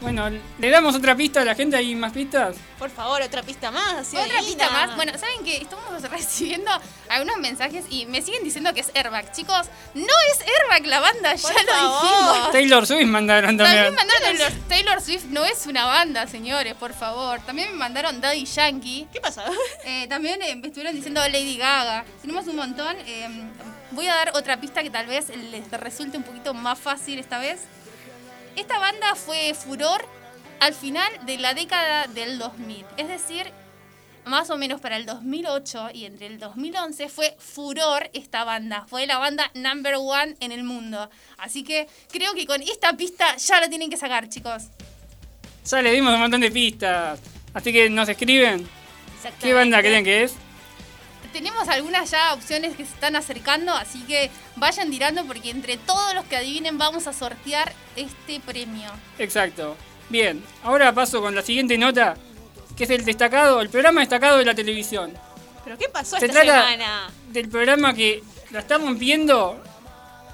Bueno, ¿le damos otra pista a la gente? ¿Hay más pistas? Por favor, otra pista más. Otra pista más. Bueno, ¿saben qué? Estamos recibiendo algunos mensajes y me siguen diciendo que es Airbag. Chicos, no es Airbag la banda, ya lo dijimos. Taylor Swift mandaron También también. mandaron Taylor, Taylor Swift, no es una banda, señores, por favor. También me mandaron Daddy Yankee. ¿Qué pasa? Eh, también eh, me estuvieron diciendo Lady Gaga. Tenemos un montón. eh, voy a dar otra pista que tal vez les resulte un poquito más fácil esta vez. Esta banda fue furor al final de la década del 2000. Es decir, más o menos para el 2008 y entre el 2011 fue furor esta banda. Fue la banda number one en el mundo. Así que creo que con esta pista ya la tienen que sacar, chicos. Ya le dimos un montón de pistas. Así que nos escriben. ¿Qué banda creen que es? Tenemos algunas ya opciones que se están acercando, así que vayan tirando porque entre todos los que adivinen vamos a sortear este premio. Exacto. Bien, ahora paso con la siguiente nota, que es el destacado, el programa destacado de la televisión. ¿Pero qué pasó Se esta trata semana? del programa que la está rompiendo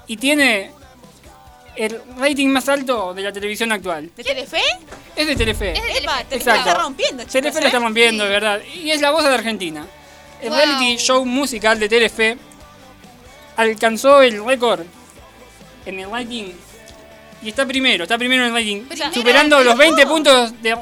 y tiene el rating más alto de la televisión actual. ¿De Telefe? Es de Telefe. Es de Telefe. Epa, Telefe Exacto. está rompiendo, chicos. Telefe lo ¿eh? está rompiendo, Sí. de verdad. Y es la voz de Argentina. El Wow. reality show musical de Telefe alcanzó el récord en el rating y está primero, está primero en el rating, Primero, superando los ¿no? 20 puntos de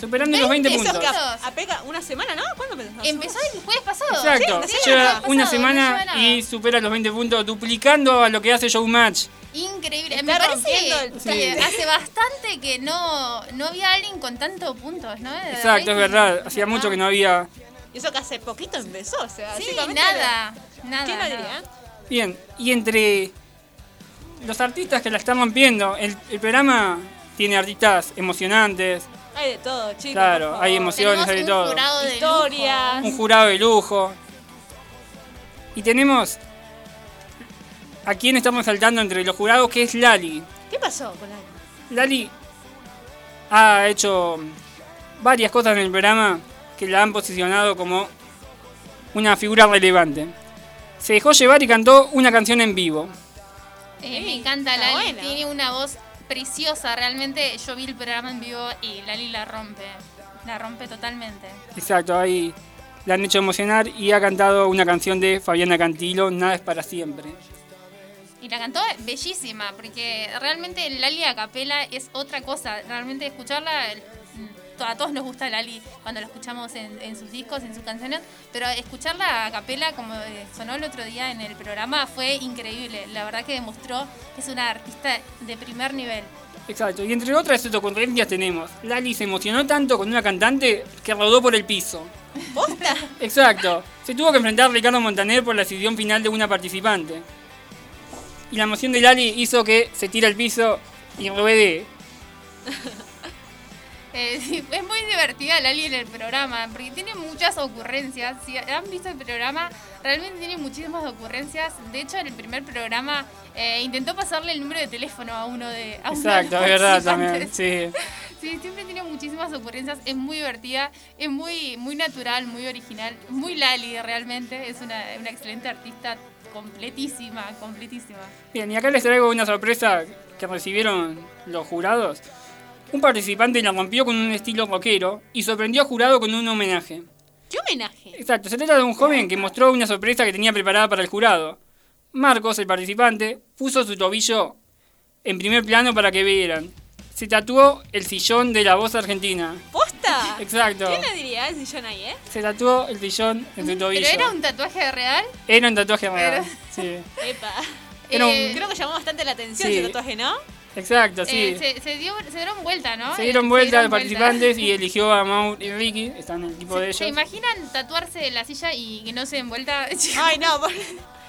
superando los 20 20 Eso que puntos. apega una semana, ¿no? ¿Cuándo empezó? Empezó el jueves pasado. Exacto, Sí, lleva una no semana y supera los 20 puntos, duplicando a lo que hace Showmatch. Increíble. Está Me parece que Sí. hace bastante que no, no había alguien con tantos puntos, ¿no? De Exacto, es verdad, hacía mucho que no había. Y eso que hace poquito empezó, o sea, Sí, nada, nada. ¿Quién lo nada. Bien, y entre los artistas que la están rompiendo, el, el programa tiene artistas emocionantes, Hay de todo, chicos. Claro, por favor. hay emociones, hay de un todo. jurado de Historias. lujo. un jurado de lujo. Y tenemos a quien estamos saltando entre los jurados, que es Lali. ¿Qué pasó con la... Lali ha hecho varias cosas en el programa que la han posicionado como una figura relevante. Se dejó llevar y cantó una canción en vivo. Eh, me encanta Lali, buena. tiene una voz preciosa. Realmente yo vi el programa en vivo y Lali la rompe. La rompe totalmente. Exacto, ahí la han hecho emocionar y ha cantado una canción de Fabiana Cantilo, Nada es para siempre. Y la cantó bellísima, porque realmente Lali a capela es otra cosa. Realmente escucharla, a todos nos gusta Lali cuando la escuchamos en, en sus discos, en sus canciones, pero escucharla a capela, como eh, sonó el otro día en el programa, fue increíble. La verdad que demostró que es una artista de primer nivel. Exacto, y entre otras ocurrencias tenemos, Lali se emocionó tanto con una cantante que rodó por el piso. ¿Posta? Exacto, se tuvo que enfrentar a Ricardo Montaner por la decisión final de una participante. Y la emoción de Lali hizo que se tire al piso y ruede. Eh, es muy divertida Lali en el programa, porque tiene muchas ocurrencias. Si han visto el programa, realmente tiene muchísimas ocurrencias. De hecho, en el primer programa eh, intentó pasarle el número de teléfono a uno de a uno de Exacto, los es verdad también. Sí, siempre tiene muchísimas ocurrencias, es muy divertida, es muy, muy natural, muy original, muy Lali realmente, es una, una excelente artista, completísima, completísima. Bien, y acá les traigo una sorpresa que recibieron los jurados. Un participante la rompió con un estilo rockero y sorprendió al jurado con un homenaje. ¿Qué homenaje? Exacto, se trata de un joven que mostró una sorpresa que tenía preparada para el jurado. Marcos, el participante, puso su tobillo en primer plano para que vieran. Se tatuó el sillón de la voz argentina. ¿Posta? Exacto. ¿Quién le diría ese sillón ahí, eh? Se tatuó el sillón en su tobillo. ¿Pero era un tatuaje real? Era un tatuaje real. Sí. Epa. Era un- Eh, Creo que llamó bastante la atención Sí. ese tatuaje, ¿no? Exacto, sí. eh, se, se dio, se dieron vuelta, ¿no? Se Eh, dieron vuelta dieron los participantes y eligió a Maur y Ricky, están en el equipo de ellos. ¿Se imaginan tatuarse la silla y que no se den vuelta? Ay, no, por-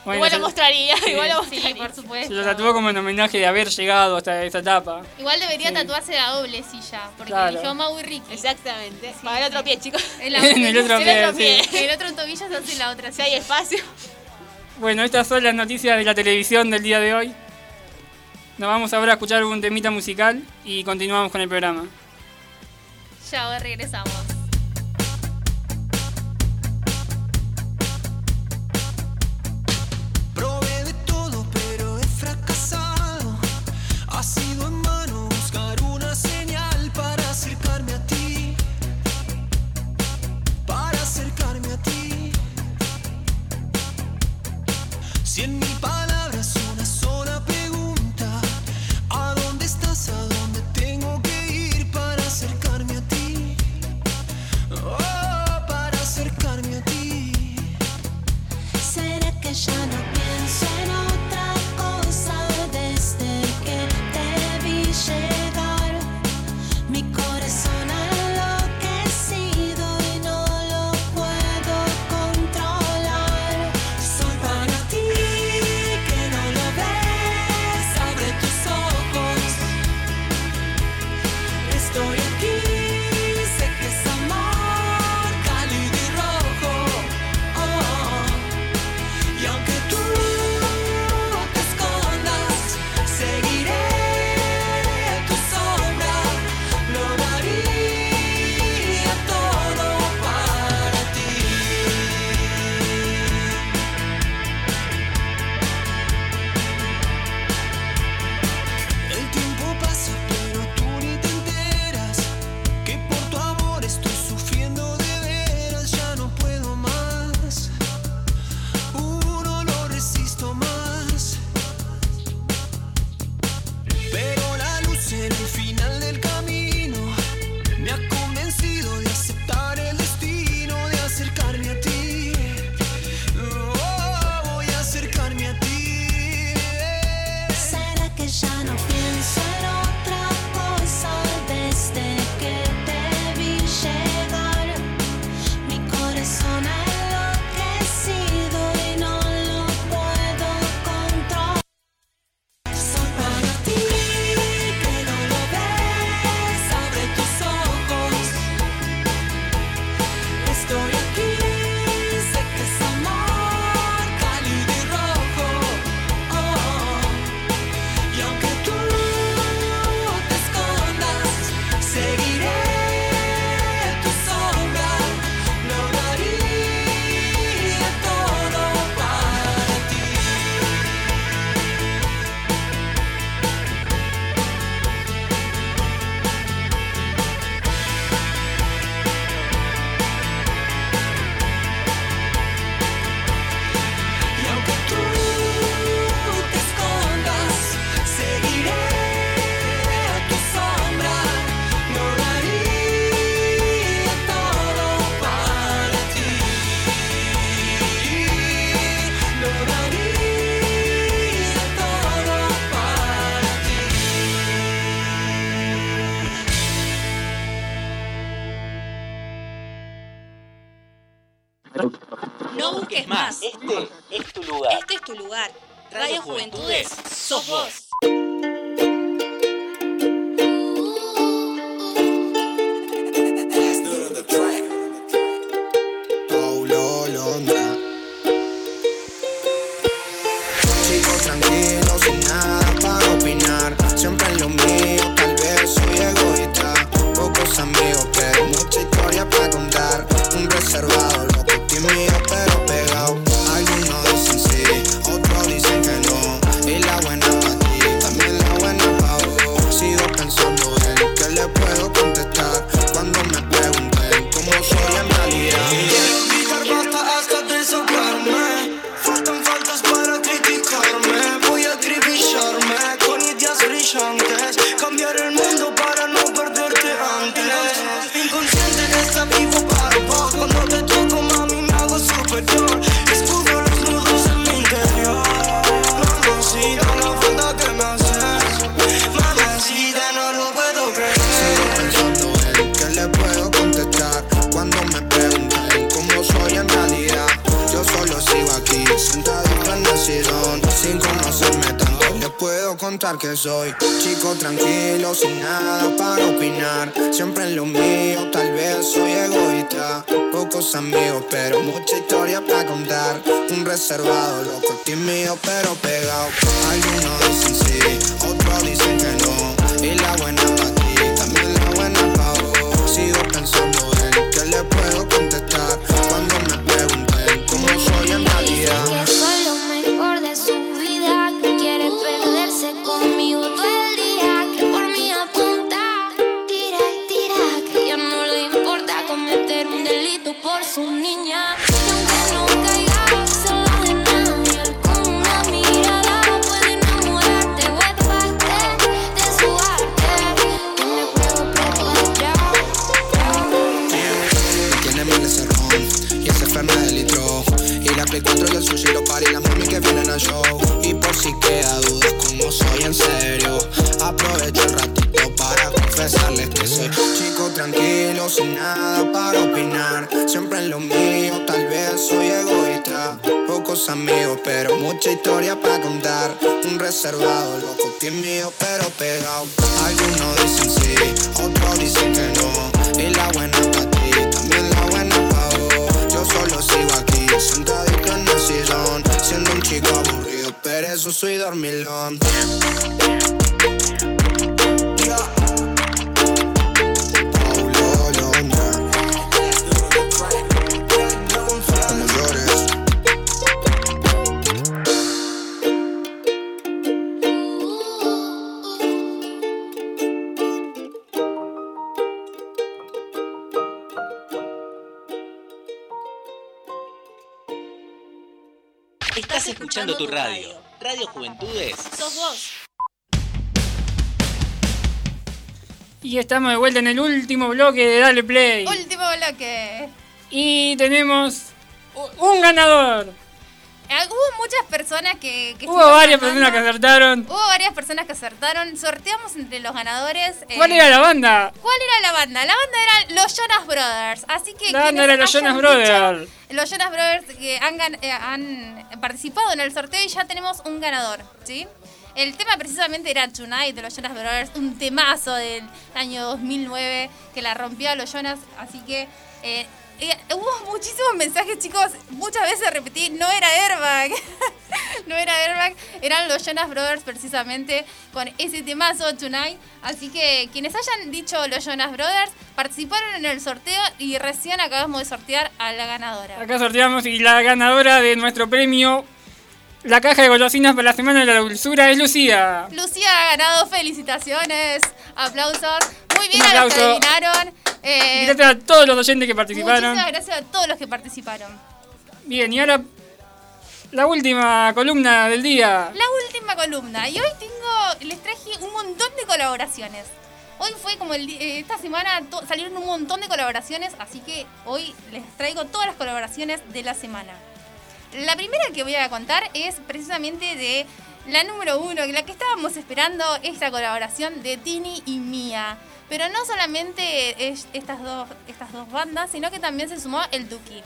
Bueno, igual se- lo mostraría, Sí. igual lo Sí, mostraría. por supuesto. Se lo tatuó como en homenaje de haber llegado hasta esa etapa. Igual debería Sí. tatuarse la doble silla, porque Claro. eligió Mau y Ricky. Exactamente. Sí, Para el otro sí. pie, chicos. En, la- En el otro En pie, el otro pie. sí. el otro tobillo se hace la otra Si hay espacio. Bueno, estas son las noticias de la televisión del día de hoy. Nos vamos ahora a escuchar un temita musical y continuamos con el programa. Ya regresamos. Soy. Chico tranquilo, estamos de vuelta en el último bloque de Dale Play. Último bloque. Y tenemos un ganador. Eh, Hubo muchas personas que, que Hubo varias ganando. personas que acertaron. Hubo varias personas que acertaron. Sorteamos entre los ganadores. eh, ¿Cuál era la banda? ¿Cuál era la banda? La banda eran los Jonas Brothers. Así que. La banda era los Jonas Brothers. dicho- Los Jonas Brothers que han, eh, han participado en el sorteo y ya tenemos un ganador. ¿Sí? El tema precisamente era Tonight de los Jonas Brothers, un temazo del año 2009 que la rompió a los Jonas. Así que. eh, eh, hubo muchísimos mensajes, chicos. Muchas veces repetí, no era Airbag. no era Airbag, eran los Jonas Brothers precisamente con ese temazo Tonight. Así que quienes hayan dicho los Jonas Brothers participaron en el sorteo y recién acabamos de sortear a la ganadora. Acá sorteamos y la ganadora de nuestro premio, la caja de golosinas para la Semana de la Dulzura, es Lucía. Lucía ha ganado, felicitaciones, aplausos. Muy bien Un a los que adivinaron. Eh, gracias a todos los oyentes que participaron. muchísimas gracias a todos los que participaron. Bien, y ahora la última columna del día. La última columna. Y hoy tengo, les traje un montón de colaboraciones. Hoy fue como el, eh, esta semana to- salieron un montón de colaboraciones, así que hoy les traigo todas las colaboraciones de la semana. La primera que voy a contar es precisamente de la número uno, la que estábamos esperando, esta colaboración de Tini y Mía. Pero no solamente es estas dos, estas dos bandas, sino que también se sumó el Duki.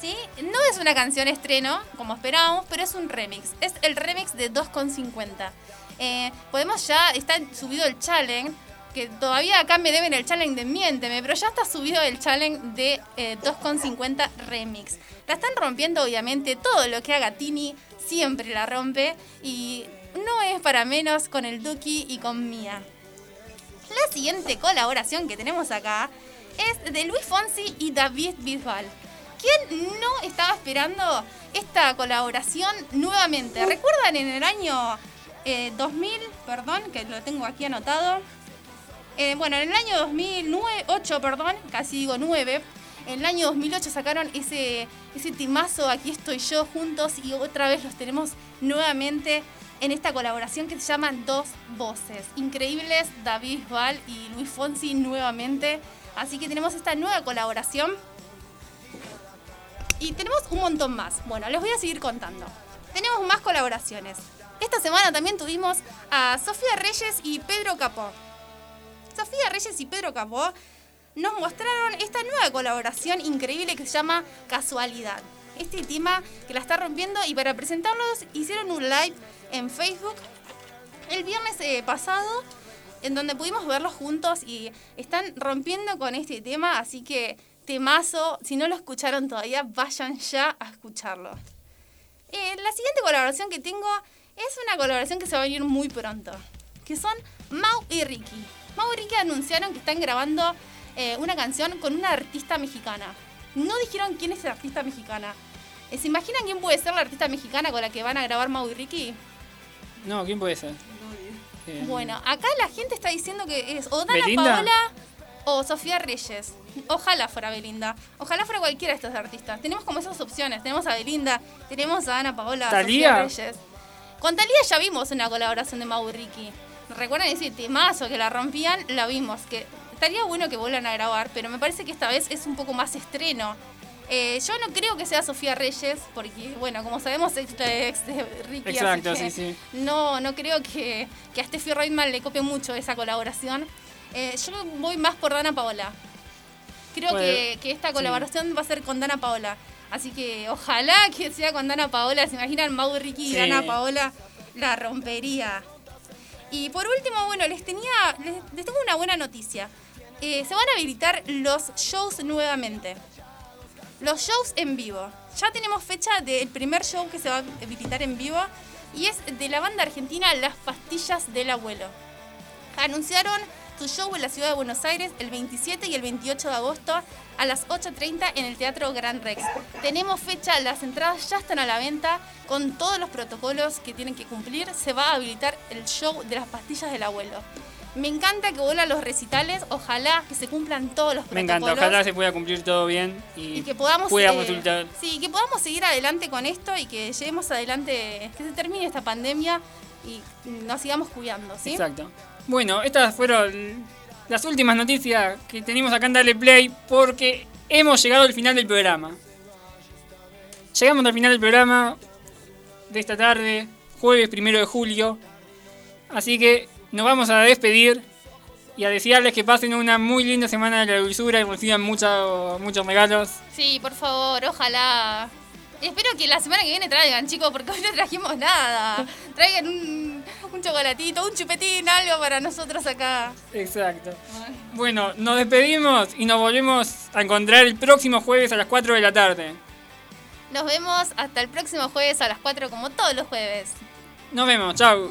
¿sí? No es una canción estreno, como esperábamos, pero es un remix. Es el remix de 2,50. Eh, podemos ya, está subido el challenge, que todavía acá me deben el challenge de Miénteme, pero ya está subido el challenge de eh, 2,50 remix. La están rompiendo, obviamente, todo lo que haga Tini siempre la rompe y no es para menos con el Duki y con Mia. La siguiente colaboración que tenemos acá es de Luis Fonsi y David Bisbal. ¿Quién no estaba esperando esta colaboración nuevamente? ¿Recuerdan en el año eh, 2000, perdón, que lo tengo aquí anotado? Eh, bueno, en el año 2008, perdón, casi digo 9, en el año 2008 sacaron ese, ese timazo Aquí estoy yo juntos y otra vez los tenemos nuevamente en esta colaboración que se llama Dos Voces. Increíbles, David Val y Luis Fonsi nuevamente. Así que tenemos esta nueva colaboración. Y tenemos un montón más. Bueno, les voy a seguir contando. Tenemos más colaboraciones. Esta semana también tuvimos a Sofía Reyes y Pedro Capó. Sofía Reyes y Pedro Capó nos mostraron esta nueva colaboración increíble que se llama Casualidad. Este tema que la está rompiendo y para presentarlos hicieron un live en Facebook el viernes eh, pasado en donde pudimos verlos juntos y están rompiendo con este tema, así que temazo, si no lo escucharon todavía, vayan ya a escucharlo. Eh, la siguiente colaboración que tengo es una colaboración que se va a venir muy pronto, que son Mau y Ricky. Mau y Ricky anunciaron que están grabando eh, una canción con una artista mexicana. No dijeron quién es la artista mexicana. Eh, ¿Se imaginan quién puede ser la artista mexicana con la que van a grabar Mau y Ricky? No, ¿quién puede ser? Eh, Bueno, acá la gente está diciendo que es o Dana ¿Belinda? Paola o Sofía Reyes. Ojalá fuera Belinda. Ojalá fuera cualquiera de estos artistas. Tenemos como esas opciones. Tenemos a Belinda, tenemos a Ana Paola, a. Sofía Reyes. Con Talía ya vimos una colaboración de Mau y Ricky. ¿Recuerdan ese temazo que la rompían? La vimos. Que estaría bueno que vuelvan a grabar, pero me parece que esta vez es un poco más estreno. Eh, yo no creo que sea Sofía Reyes, porque, bueno, como sabemos, es la ex de Ricky. así Exacto, que sí, sí. No, no creo que, que a Steffi Reutemann le copie mucho esa colaboración. Eh, yo voy más por Dana Paola. Creo Puede- que, que esta colaboración va a ser con Dana Paola. Así que ojalá que sea con Dana Paola. ¿Se imaginan Mau Ricky y. Dana Paola? La rompería. Y por último, bueno, les tenía. Les, tengo una buena noticia. Eh, se van a habilitar los shows nuevamente. Los shows en vivo. Ya tenemos fecha del primer show que se va a habilitar en vivo. Y es de la banda argentina Las Pastillas del Abuelo. Anunciaron su show en la ciudad de Buenos Aires el 27 y el 28 de agosto a las 8.30 en el Teatro Gran Rex. Tenemos fecha, las entradas ya están a la venta con todos los protocolos que tienen que cumplir. Se va a habilitar el show de las pastillas del abuelo. Me encanta que vuelan los recitales, ojalá que se cumplan todos los Me protocolos. encanta, ojalá se pueda cumplir todo bien y, y que podamos, pueda eh, sí, que podamos seguir adelante con esto y que lleguemos adelante, que se termine esta pandemia y nos sigamos cuidando, ¿sí? Exacto. Bueno, estas fueron las últimas noticias que tenemos acá en Dale Play porque hemos llegado al final del programa. Llegamos al final del programa de esta tarde, jueves primero de julio. Así que nos vamos a despedir y a desearles que pasen una muy linda semana de la dulzura y reciban muchos muchos regalos. Sí, por favor, ojalá. Espero que la semana que viene traigan, chicos, porque hoy no trajimos nada. Traigan un, un chocolatito, un chupetín, algo para nosotros acá. Exacto. Bueno, nos despedimos y nos volvemos a encontrar el próximo jueves a las 4 de la tarde. Nos vemos hasta el próximo jueves a las 4 como todos los jueves. Nos vemos, chau.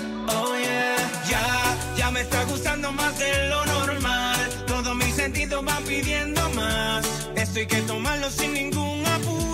Ya, ya me está gustando más de lo normal. Todos mis sentidos van pidiendo más. Esto hay que tomarlo sin ningún apuro